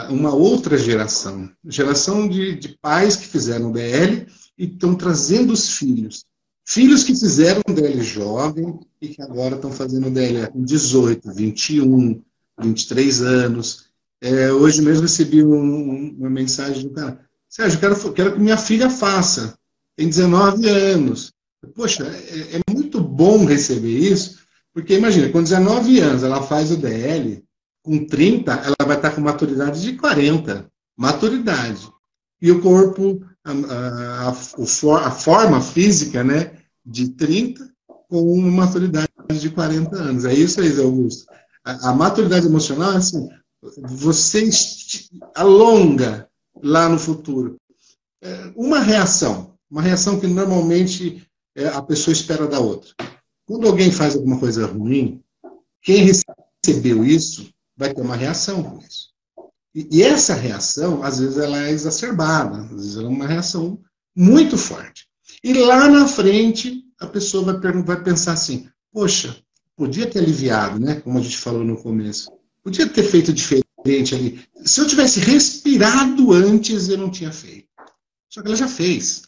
uma outra geração, geração de, de pais que fizeram DL e estão trazendo os filhos. Filhos que fizeram DL jovem e que agora estão fazendo DL com 18, 21, 23 anos. É, hoje mesmo recebi um, uma mensagem do cara. Sérgio, quero, quero que minha filha faça. Tem 19 anos. Poxa, é, é muito bom receber isso, porque imagina, com 19 anos ela faz o DL, com 30, ela vai estar com maturidade de 40. Maturidade. E o corpo, a, a, a, a forma física, né, de 30, com uma maturidade de 40 anos. É isso aí, Augusto. A, a maturidade emocional é assim, você alonga lá no futuro. É uma reação, uma reação que normalmente é, a pessoa espera da outra. Quando alguém faz alguma coisa ruim, quem recebeu isso vai ter uma reação com isso. E, e essa reação, às vezes, ela é exacerbada, às vezes ela é uma reação muito forte. E lá na frente, a pessoa vai, vai pensar assim: poxa, podia ter aliviado, né? Como a gente falou no começo. Podia ter feito diferente ali. Se eu tivesse respirado antes, eu não tinha feito. Só que ela já fez.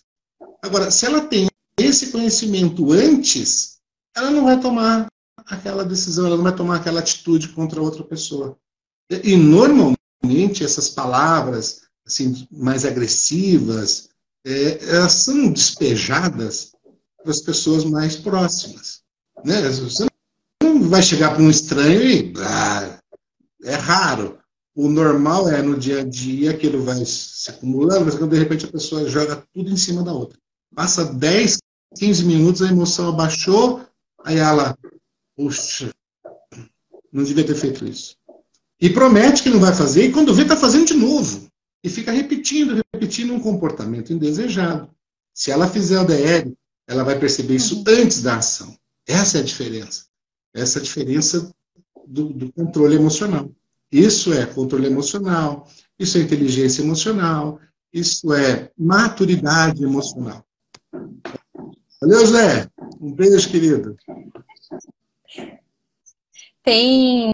Agora, se ela tem esse conhecimento antes, ela não vai tomar aquela decisão, ela não vai tomar aquela atitude contra outra pessoa. E, normalmente essas palavras assim mais agressivas, é, elas são despejadas para as pessoas mais próximas. Né? Você não vai chegar para um estranho e. Ah, é raro. O normal é no dia a dia que ele vai se acumulando, mas quando de repente a pessoa joga tudo em cima da outra. Passa 10, 15 minutos, a emoção abaixou, aí ela, puxa, não devia ter feito isso. E promete que não vai fazer, e quando vê, está fazendo de novo. E fica repetindo, repetindo um comportamento indesejado. Se ela fizer o DR, ela vai perceber isso uhum. antes da ação. Essa é a diferença. Essa é a diferença do, do controle emocional. Isso é controle emocional, isso é inteligência emocional, isso é maturidade emocional. Valeu, Zé. Um beijo, querido. Tem,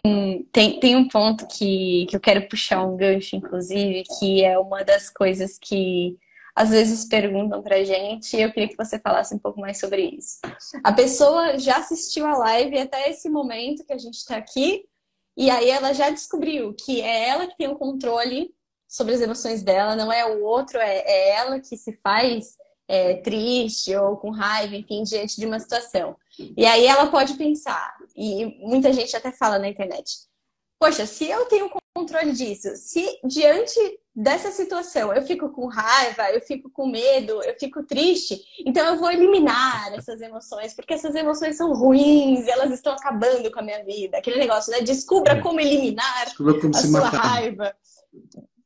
tem, tem um ponto que, que eu quero puxar um gancho, inclusive, que é uma das coisas que às vezes perguntam pra gente e eu queria que você falasse um pouco mais sobre isso. A pessoa já assistiu a live até esse momento que a gente está aqui e aí ela já descobriu que é ela que tem o controle sobre as emoções dela, não é o outro, é, é ela que se faz é, triste ou com raiva, enfim, diante de uma situação. E aí ela pode pensar, e muita gente até fala na internet, poxa, se eu tenho controle disso, se diante dessa situação eu fico com raiva, eu fico com medo, eu fico triste, então eu vou eliminar essas emoções, porque essas emoções são ruins, elas estão acabando com a minha vida. Aquele negócio, né? Descubra é. como eliminar Descubra como a sua matar. raiva.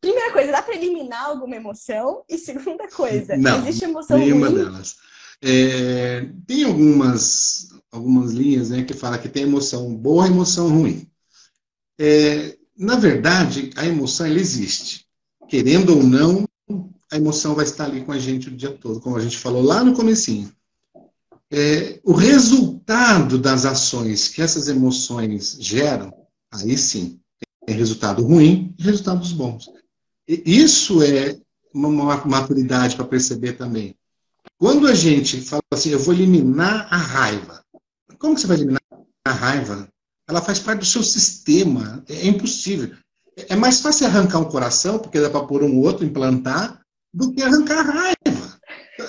Primeira coisa, dá para eliminar alguma emoção? E segunda coisa, Não, existe emoção nenhuma ruim? delas. É, tem algumas, algumas linhas né, que fala que tem emoção boa e emoção ruim. É, na verdade, a emoção ela existe. Querendo ou não, a emoção vai estar ali com a gente o dia todo, como a gente falou lá no comecinho. É, o resultado das ações que essas emoções geram, aí sim, tem resultado ruim e resultados bons. Isso é uma maturidade para perceber também. Quando a gente fala assim, eu vou eliminar a raiva. Como que você vai eliminar a raiva? Ela faz parte do seu sistema. É impossível. É mais fácil arrancar um coração, porque dá para pôr um outro, implantar, do que arrancar a raiva.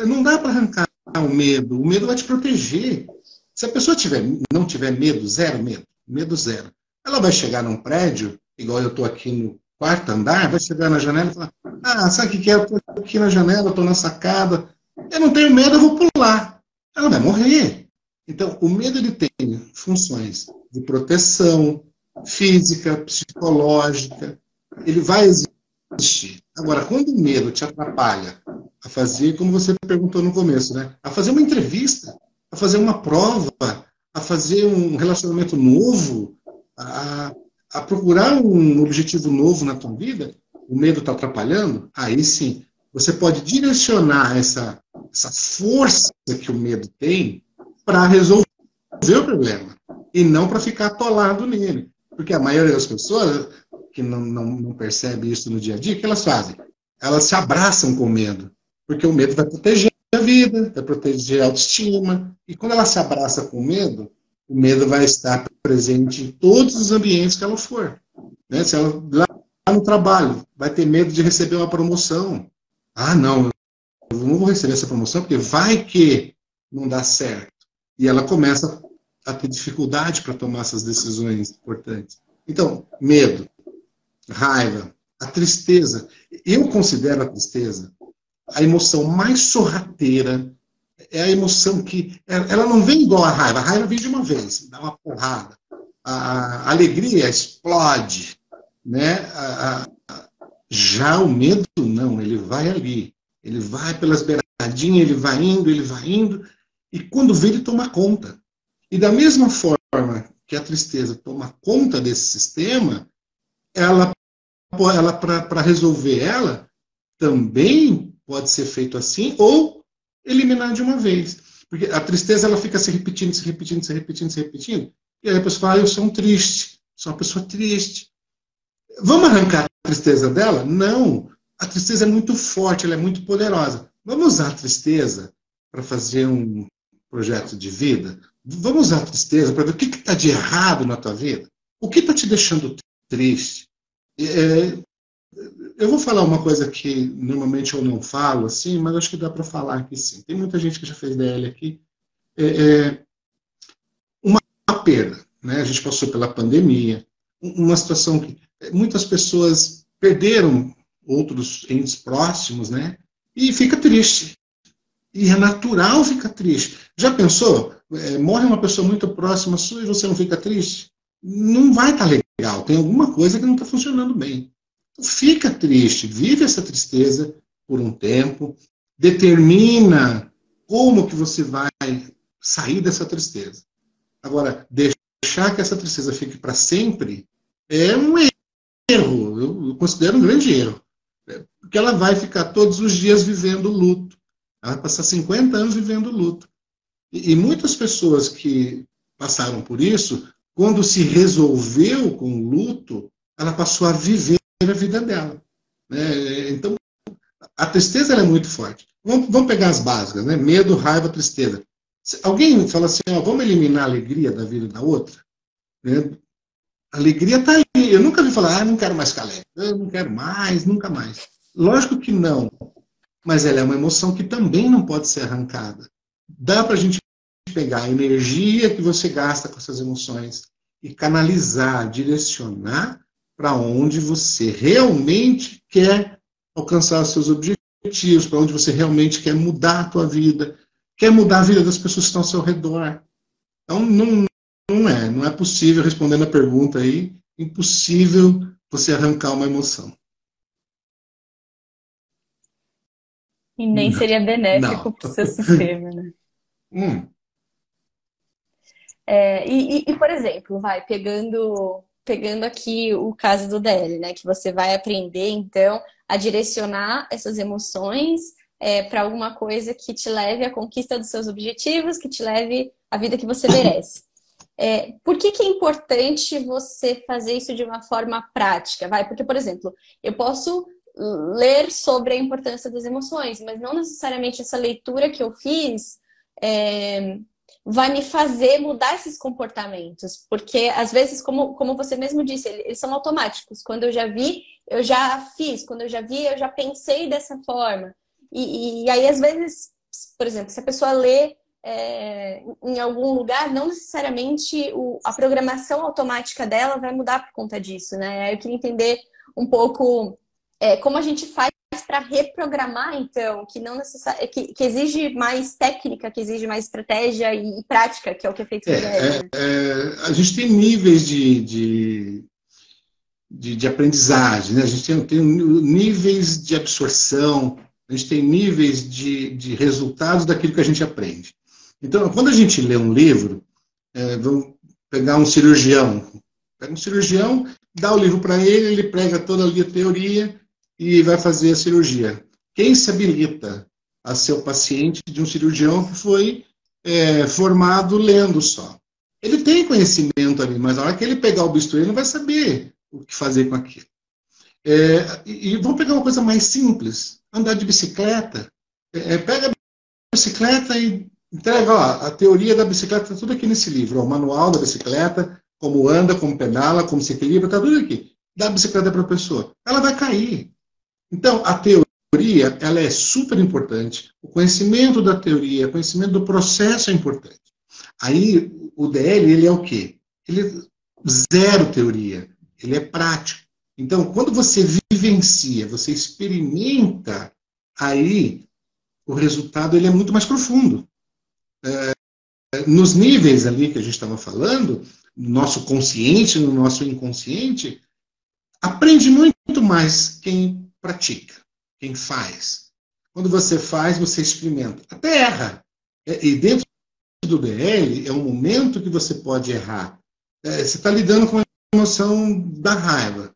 Não dá para arrancar o medo. O medo vai te proteger. Se a pessoa tiver, não tiver medo, zero medo, medo zero, ela vai chegar num prédio, igual eu estou aqui no quarto andar, vai chegar na janela e falar: Ah, sabe o que é? Eu estou aqui na janela, estou na sacada, eu não tenho medo, eu vou pular. Ela vai morrer. Então, o medo ele tem funções de proteção física, psicológica, ele vai existir. Agora, quando o medo te atrapalha a fazer, como você perguntou no começo, né? a fazer uma entrevista, a fazer uma prova, a fazer um relacionamento novo, a, a procurar um objetivo novo na tua vida, o medo está atrapalhando, aí sim, você pode direcionar essa, essa força que o medo tem para resolver o problema e não para ficar atolado nele. Porque a maioria das pessoas que não, não, não percebe isso no dia a dia, o que elas fazem? Elas se abraçam com medo, porque o medo vai proteger a vida, vai proteger a autoestima. E quando ela se abraça com medo, o medo vai estar presente em todos os ambientes que ela for. Né? Se ela lá no trabalho vai ter medo de receber uma promoção. Ah, não, eu não vou receber essa promoção porque vai que não dá certo. E ela começa a ter dificuldade para tomar essas decisões importantes. Então, medo, raiva, a tristeza. Eu considero a tristeza a emoção mais sorrateira. É a emoção que. Ela não vem igual a raiva. A raiva vem de uma vez, dá uma porrada. A alegria explode. Né? Já o medo, não, ele vai ali. Ele vai pelas beiradinhas, ele vai indo, ele vai indo. E quando vê, ele toma conta. E da mesma forma que a tristeza toma conta desse sistema, ela, ela para resolver ela, também pode ser feito assim ou eliminar de uma vez. Porque a tristeza ela fica se repetindo, se repetindo, se repetindo, se repetindo. E aí a pessoa fala, ah, eu sou um triste, sou uma pessoa triste. Vamos arrancar a tristeza dela? Não. A tristeza é muito forte, ela é muito poderosa. Vamos usar a tristeza para fazer um projeto de vida? Vamos usar a tristeza para ver o que está de errado na tua vida? O que está te deixando triste? É, eu vou falar uma coisa que normalmente eu não falo, assim, mas acho que dá para falar aqui sim. Tem muita gente que já fez DL aqui. É, é, uma perda, né? A gente passou pela pandemia, uma situação que muitas pessoas perderam outros entes próximos, né? E fica triste. E é natural ficar triste. Já pensou? É, morre uma pessoa muito próxima sua e você não fica triste? Não vai estar tá legal. Tem alguma coisa que não está funcionando bem fica triste, vive essa tristeza por um tempo, determina como que você vai sair dessa tristeza. Agora, deixar que essa tristeza fique para sempre é um erro, eu considero um grande erro. Porque ela vai ficar todos os dias vivendo luto. Ela vai passar 50 anos vivendo luto. E, e muitas pessoas que passaram por isso, quando se resolveu com o luto, ela passou a viver a vida dela. Né? Então, a tristeza é muito forte. Vamos, vamos, pegar as básicas, né? Medo, raiva, tristeza. Alguém fala assim, ó, vamos eliminar a alegria da vida da outra? Né? A alegria está aí. Eu nunca vi falar, ah, não quero mais alegre. Eu não quero mais, nunca mais. Lógico que não. Mas ela é uma emoção que também não pode ser arrancada. Dá para a gente pegar a energia que você gasta com essas emoções e canalizar, direcionar para onde você realmente quer alcançar os seus objetivos, para onde você realmente quer mudar a tua vida, quer mudar a vida das pessoas que estão ao seu redor. Então, não, não é, não é possível, respondendo a pergunta aí, impossível você arrancar uma emoção. E nem não. seria benéfico para o seu sistema, né? Hum. É, e, e, por exemplo, vai pegando pegando aqui o caso do DL, né? Que você vai aprender, então, a direcionar essas emoções é, para alguma coisa que te leve à conquista dos seus objetivos, que te leve à vida que você merece. É, por que, que é importante você fazer isso de uma forma prática? Vai, porque, por exemplo, eu posso ler sobre a importância das emoções, mas não necessariamente essa leitura que eu fiz é, vai me fazer mudar esses comportamentos. Porque, às vezes, como, como você mesmo disse, eles são automáticos. Quando eu já vi, eu já fiz. Quando eu já vi, eu já pensei dessa forma. E, e aí, às vezes, por exemplo, se a pessoa lê é, em algum lugar, não necessariamente o, a programação automática dela vai mudar por conta disso, né? Eu queria entender um pouco é, como a gente faz para reprogramar, então, que não necessari... que, que, exige mais técnica, que exige mais estratégia e, prática, que é o que é feito é, é, é, A gente tem níveis de, de, de, de aprendizagem, né? a gente tem, tem, níveis de absorção, a gente tem níveis de, de resultados daquilo que a gente aprende. Então, quando a gente lê um livro, é, vamos pegar um cirurgião, pega um cirurgião, dá o livro para ele, ele prega toda a teoria, e vai fazer a cirurgia. Quem se habilita a ser o paciente de um cirurgião que foi é, formado lendo só? Ele tem conhecimento ali, mas na hora que ele pegar o bisturi, ele não vai saber o que fazer com aquilo. É, e, e vamos pegar uma coisa mais simples: andar de bicicleta. É, é pega a bicicleta e entrega ó, a teoria da bicicleta, tá tudo aqui nesse livro. Ó, o manual da bicicleta, como anda, como pedala, como se equilibra, está tudo aqui. Dá a bicicleta para a pessoa. Ela vai cair. Então, a teoria ela é super importante. O conhecimento da teoria, o conhecimento do processo é importante. Aí, o DL, ele é o quê? Ele é zero teoria. Ele é prático. Então, quando você vivencia, você experimenta, aí o resultado ele é muito mais profundo. É, nos níveis ali que a gente estava falando, no nosso consciente, no nosso inconsciente, aprende muito mais quem pratica, quem faz. Quando você faz, você experimenta. Até erra. É, e dentro do DL, é um momento que você pode errar. É, você está lidando com a emoção da raiva.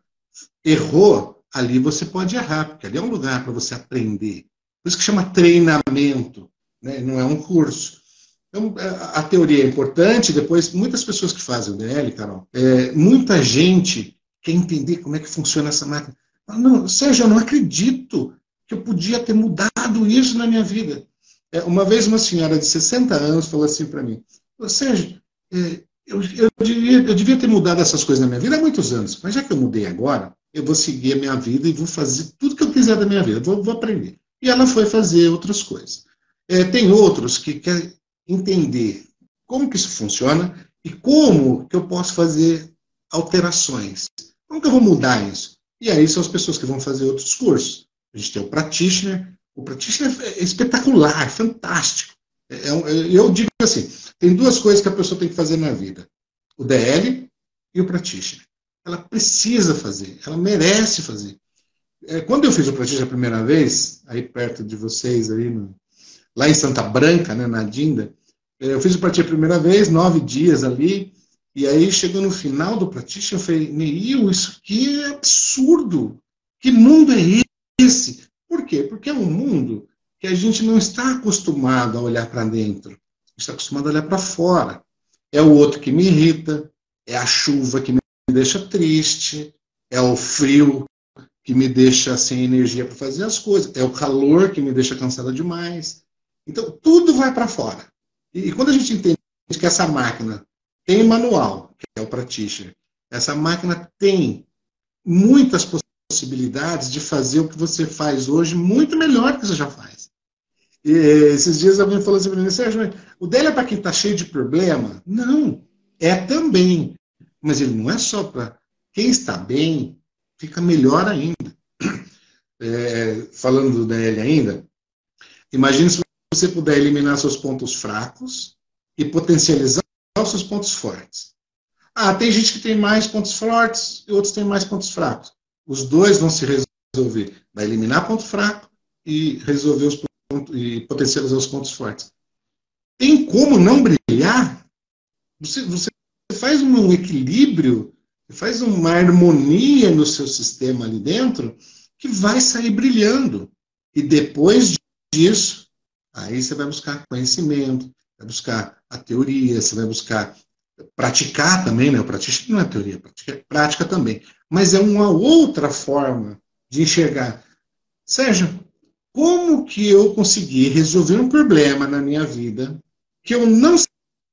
Errou, ali você pode errar, porque ali é um lugar para você aprender. Por isso que chama treinamento, né? não é um curso. Então, é, a teoria é importante, depois, muitas pessoas que fazem o DL, Carol, é, muita gente quer entender como é que funciona essa máquina. Não, Sérgio, eu não acredito que eu podia ter mudado isso na minha vida. É, uma vez uma senhora de 60 anos falou assim para mim, Sérgio, é, eu, eu, devia, eu devia ter mudado essas coisas na minha vida há muitos anos, mas já que eu mudei agora, eu vou seguir a minha vida e vou fazer tudo que eu quiser da minha vida, vou, vou aprender. E ela foi fazer outras coisas. É, tem outros que querem entender como que isso funciona e como que eu posso fazer alterações. Como que eu vou mudar isso? E aí são as pessoas que vão fazer outros cursos. A gente tem o practitioner. O practitioner é espetacular, é fantástico. É, é, eu digo assim, tem duas coisas que a pessoa tem que fazer na vida. O DL e o practitioner. Ela precisa fazer, ela merece fazer. É, quando eu fiz o practitioner a primeira vez, aí perto de vocês, aí no, lá em Santa Branca, né, na Dinda, é, eu fiz o practitioner a primeira vez, nove dias ali, e aí chegou no final do practitioner, eu falei, Neil, isso aqui é absurdo. Que mundo é esse? Por quê? Porque é um mundo que a gente não está acostumado a olhar para dentro. Está acostumado a olhar para fora. É o outro que me irrita, é a chuva que me deixa triste, é o frio que me deixa sem energia para fazer as coisas, é o calor que me deixa cansada demais. Então, tudo vai para fora. E, e, quando a gente entende que essa máquina tem manual, que é o practitioner, essa máquina tem muitas possibilidades de fazer o que você faz hoje muito melhor do que você já faz. E, esses dias alguém falou assim para mim, Sérgio, o dele é para quem está cheio de problema? Não, é também. Mas ele não é só para quem está bem, fica melhor ainda. É, falando do ainda, imagine se você puder eliminar seus pontos fracos e potencializar os seus pontos fortes. Ah, tem gente que tem mais pontos fortes e outros têm mais pontos fracos. Os dois vão se resolver. Vai eliminar ponto fraco e resolver os pontos, e potencializar os pontos fortes. Tem como não brilhar? Você, você faz um equilíbrio, faz uma harmonia no seu sistema ali dentro que vai sair brilhando. E depois disso, aí você vai buscar conhecimento, vai buscar a teoria, você vai buscar praticar também, né? O pratica não é teoria, prática, é prática também. Mas é uma outra forma de enxergar. Sérgio, como que eu consegui resolver um problema na minha vida que eu não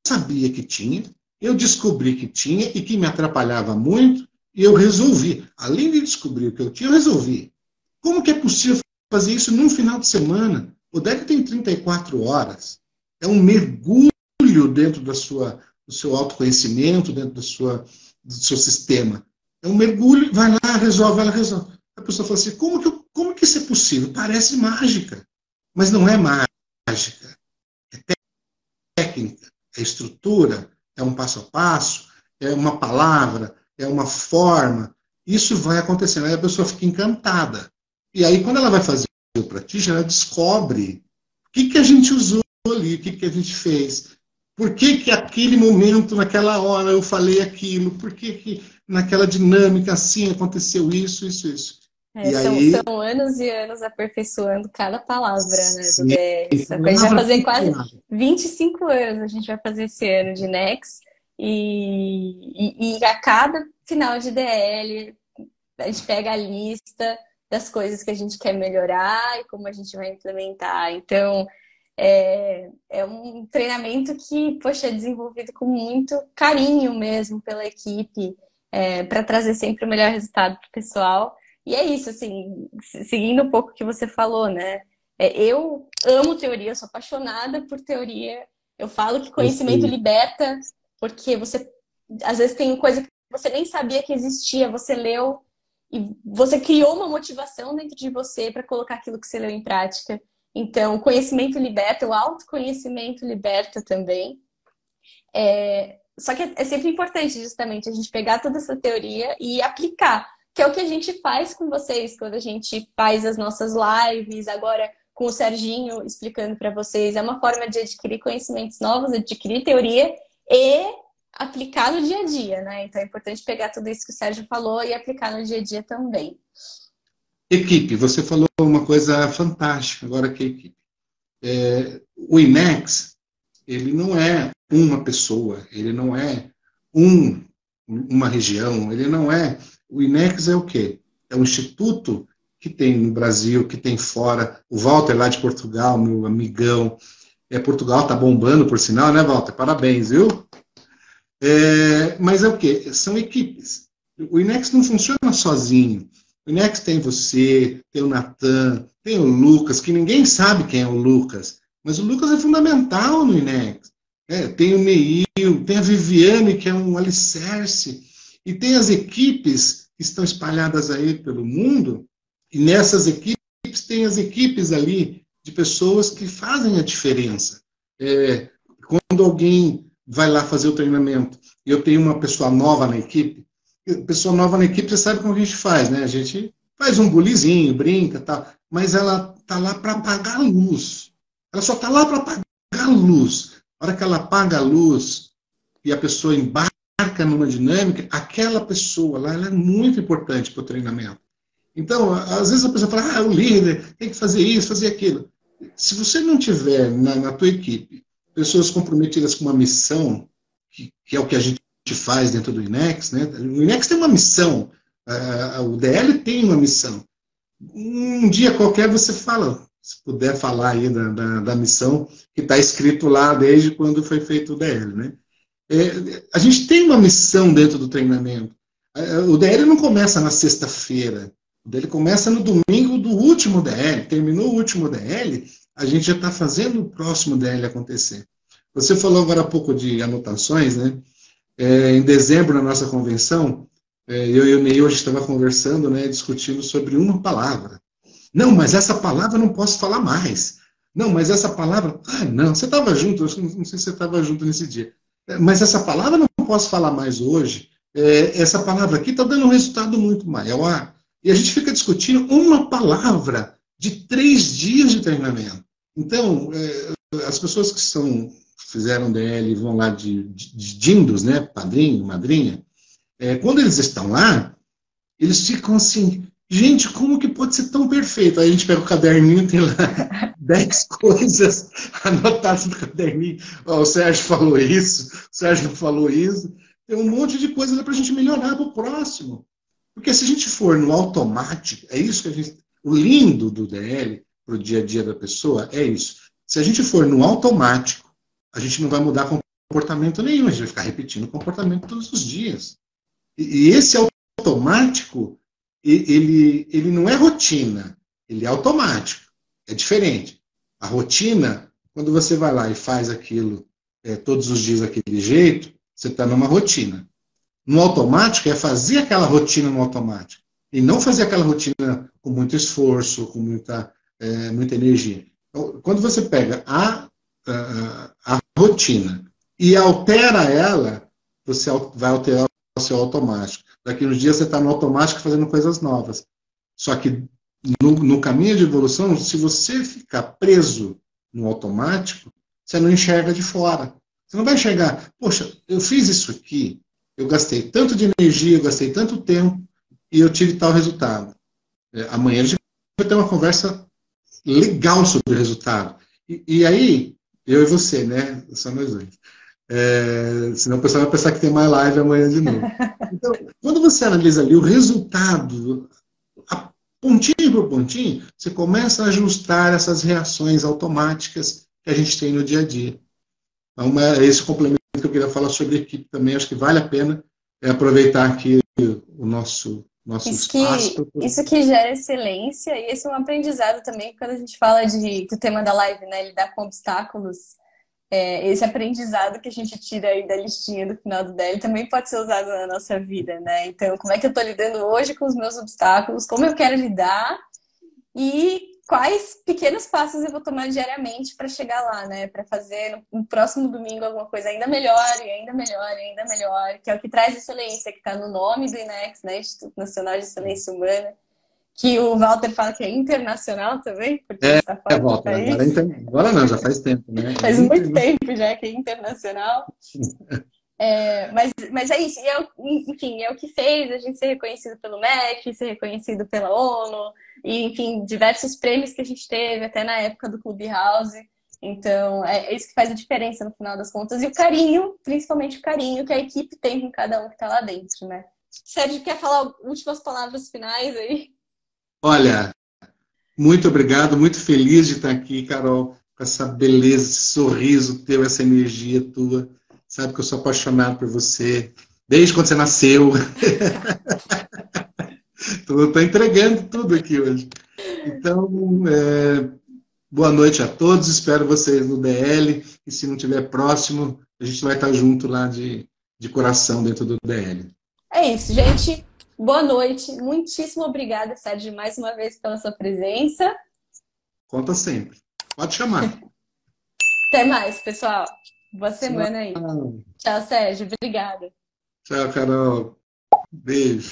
sabia que tinha, eu descobri que tinha e que me atrapalhava muito, e eu resolvi. Além de descobrir o que eu tinha, eu resolvi. Como que é possível fazer isso num final de semana? O deck tem 34 horas. É um mergulho dentro da sua, do seu autoconhecimento, dentro da sua, do seu sistema. É um mergulho, vai lá, resolve, ela resolve. A pessoa fala assim, como que, como que isso é possível? Parece mágica. Mas não é mágica. É técnica, é estrutura, é um passo a passo, é uma palavra, é uma forma. Isso vai acontecendo. Aí a pessoa fica encantada. E aí, quando ela vai fazer o pratica, ela descobre o que, que a gente usou ali, o que, que a gente fez. Por que, que aquele momento, naquela hora, eu falei aquilo? Por que, que naquela dinâmica assim aconteceu isso, isso, isso? É, são, aí... são, anos e anos aperfeiçoando cada palavra, né, do DEX. A gente vai fazer quase 25 anos, a gente vai fazer esse ano de Nex. E, e, e, a cada final de DL, a gente pega a lista das coisas que a gente quer melhorar e como a gente vai implementar. Então, é, é um treinamento que, poxa, é desenvolvido com muito carinho mesmo pela equipe, é, para trazer sempre o melhor resultado para o pessoal. E é isso, assim, seguindo um pouco o que você falou, né? É, eu amo teoria, sou apaixonada por teoria. Eu falo que conhecimento liberta, porque você às vezes tem coisa que você nem sabia que existia, você leu e você criou uma motivação dentro de você para colocar aquilo que você leu em prática. Então, o conhecimento liberta, o autoconhecimento liberta também. É, só que é sempre importante, justamente, a gente pegar toda essa teoria e aplicar que é o que a gente faz com vocês quando a gente faz as nossas lives, agora com o Serginho explicando para vocês. É uma forma de adquirir conhecimentos novos, adquirir teoria e aplicar no dia a dia, né? Então é importante pegar tudo isso que o Sérgio falou e aplicar no dia a dia também. Equipe, você falou uma coisa fantástica agora que é equipe. É, o INEX, ele não é uma pessoa, ele não é um, uma região, ele não é. O INEX é o quê? É um instituto que tem no Brasil, que tem fora. O Walter lá de Portugal, meu amigão. É, Portugal está bombando, por sinal, né, Walter? Parabéns, viu? É, mas é o quê? São equipes. O INEX não funciona sozinho. O INEX tem você, tem o Natan, tem o Lucas, que ninguém sabe quem é o Lucas, mas o Lucas é fundamental no INEX. É, tem o Neil, tem a Viviane, que é um alicerce, e tem as equipes que estão espalhadas aí pelo mundo, e nessas equipes tem as equipes ali de pessoas que fazem a diferença. É, quando alguém vai lá fazer o treinamento e eu tenho uma pessoa nova na equipe, pessoa nova na equipe, você sabe como a gente faz, né? A gente faz um bulizinho, brinca tal, mas ela tá lá para apagar a luz. Ela só tá lá para apagar a luz. A hora que ela apaga a luz e a pessoa embarca numa dinâmica, aquela pessoa lá é muito importante para o treinamento. Então, às vezes a pessoa fala, ah, o líder tem que fazer isso, fazer aquilo. Se você não tiver na, na tua equipe pessoas comprometidas com uma missão, que, que, é o que a gente faz dentro do INEX, né? o INEX tem uma missão, o DL tem uma missão. Um dia qualquer você fala, se puder falar aí da, da, da missão que está escrito lá desde quando foi feito o DL. Né? É, a gente tem uma missão dentro do treinamento. É, o DL não começa na sexta-feira. Ele começa no domingo do último DL. Terminou o último DL, a gente já está fazendo o próximo DL acontecer. Você falou agora há pouco de anotações, né? É, em dezembro, na nossa convenção, é, eu e o Neil, a gente estava conversando, né, discutindo sobre uma palavra. Não, mas essa palavra eu não posso falar mais. Não, mas essa palavra. Ah, não, você estava junto, não sei se você estava junto nesse dia. É, mas essa palavra eu não posso falar mais hoje. É, essa palavra aqui está dando um resultado muito maior. E a gente fica discutindo uma palavra de três dias de treinamento. Então, é, as pessoas que são, fizeram DL vão lá de, de, de dindos, né, padrinho, madrinha, é, quando eles estão lá, eles ficam assim, gente, como que pode ser tão perfeito? Aí a gente pega o caderninho, tem lá dez coisas anotadas no caderninho. Oh, o Sérgio falou isso, o Sérgio falou isso. Tem um monte de coisa para a gente melhorar para o próximo. Porque se a gente for no automático, é isso que a gente. O lindo do DL para o dia a dia da pessoa é isso. Se a gente for no automático, a gente não vai mudar comportamento nenhum, a gente vai ficar repetindo o comportamento todos os dias. E, e esse automático, ele, ele não é rotina, ele é automático. É diferente. A rotina, quando você vai lá e faz aquilo é, todos os dias daquele jeito, você está numa rotina no automático é fazer aquela rotina no automático. E não fazer aquela rotina com muito esforço, com muita, é, muita energia. Então, quando você pega a, a, a, rotina e altera ela, você vai alterar o seu automático. Daqui uns dias você está no automático fazendo coisas novas. Só que no, no caminho de evolução, se você ficar preso no automático, você não enxerga de fora. Você não vai enxergar, poxa, eu fiz isso aqui, eu gastei tanto de energia, eu gastei tanto tempo e eu tive tal resultado. É, amanhã a gente vai ter uma conversa legal sobre o resultado. E, e aí, eu e você, né? Só nós dois. É, senão o pessoal vai pensar que tem mais live amanhã de novo. Então, quando você analisa ali o resultado, a pontinho por pontinho, você começa a ajustar essas reações automáticas que a gente tem no dia a dia. Então, é esse complemento que eu queria falar sobre equipe também, acho que vale a pena é aproveitar aqui o nosso nosso isso que, isso que gera excelência e esse é um aprendizado também quando a gente fala de o tema da live, né, lidar com obstáculos. É, esse aprendizado que a gente tira aí da listinha do final do DL também pode ser usado na nossa vida, né? Então, como é que eu estou lidando hoje com os meus obstáculos? Como eu quero lidar? E quais pequenos passos eu vou tomar diariamente para chegar lá, né? Para fazer no, próximo domingo alguma coisa ainda melhor, e ainda melhor, e ainda melhor, que é o que traz excelência, que está no nome do INEX, né? Instituto Nacional de Excelência Humana, que o Walter fala que é internacional também, porque é, está fora é, Walter, agora, agora, não, já faz tempo, né? Faz muito tempo já que é internacional. É, mas, mas é isso, é, enfim, é o que fez a gente ser reconhecido pelo MEC, ser reconhecido pela ONU, e enfim, diversos prêmios que a gente teve, até na época do Clubhouse. Então, é, é isso que faz a diferença no final das contas. E o carinho, principalmente o carinho que a equipe tem com cada um que está lá dentro, né? Sérgio, quer falar últimas palavras finais aí? Olha, muito obrigado, muito feliz de estar aqui, Carol, com essa beleza, esse sorriso teu, essa energia tua. Sabe que eu sou apaixonado por você desde quando você nasceu. Estou entregando tudo aqui hoje. Então, é, boa noite a todos. Espero vocês no DL. E se não estiver próximo, a gente vai estar junto lá de, de coração dentro do DL. É isso, gente. Boa noite. Muitíssimo obrigada, Sérgio, mais uma vez pela sua presença. Conta sempre. Pode chamar. Até mais, pessoal. Boa semana aí. Tchau, Sérgio. Obrigada. Tchau, Carol. Beijo.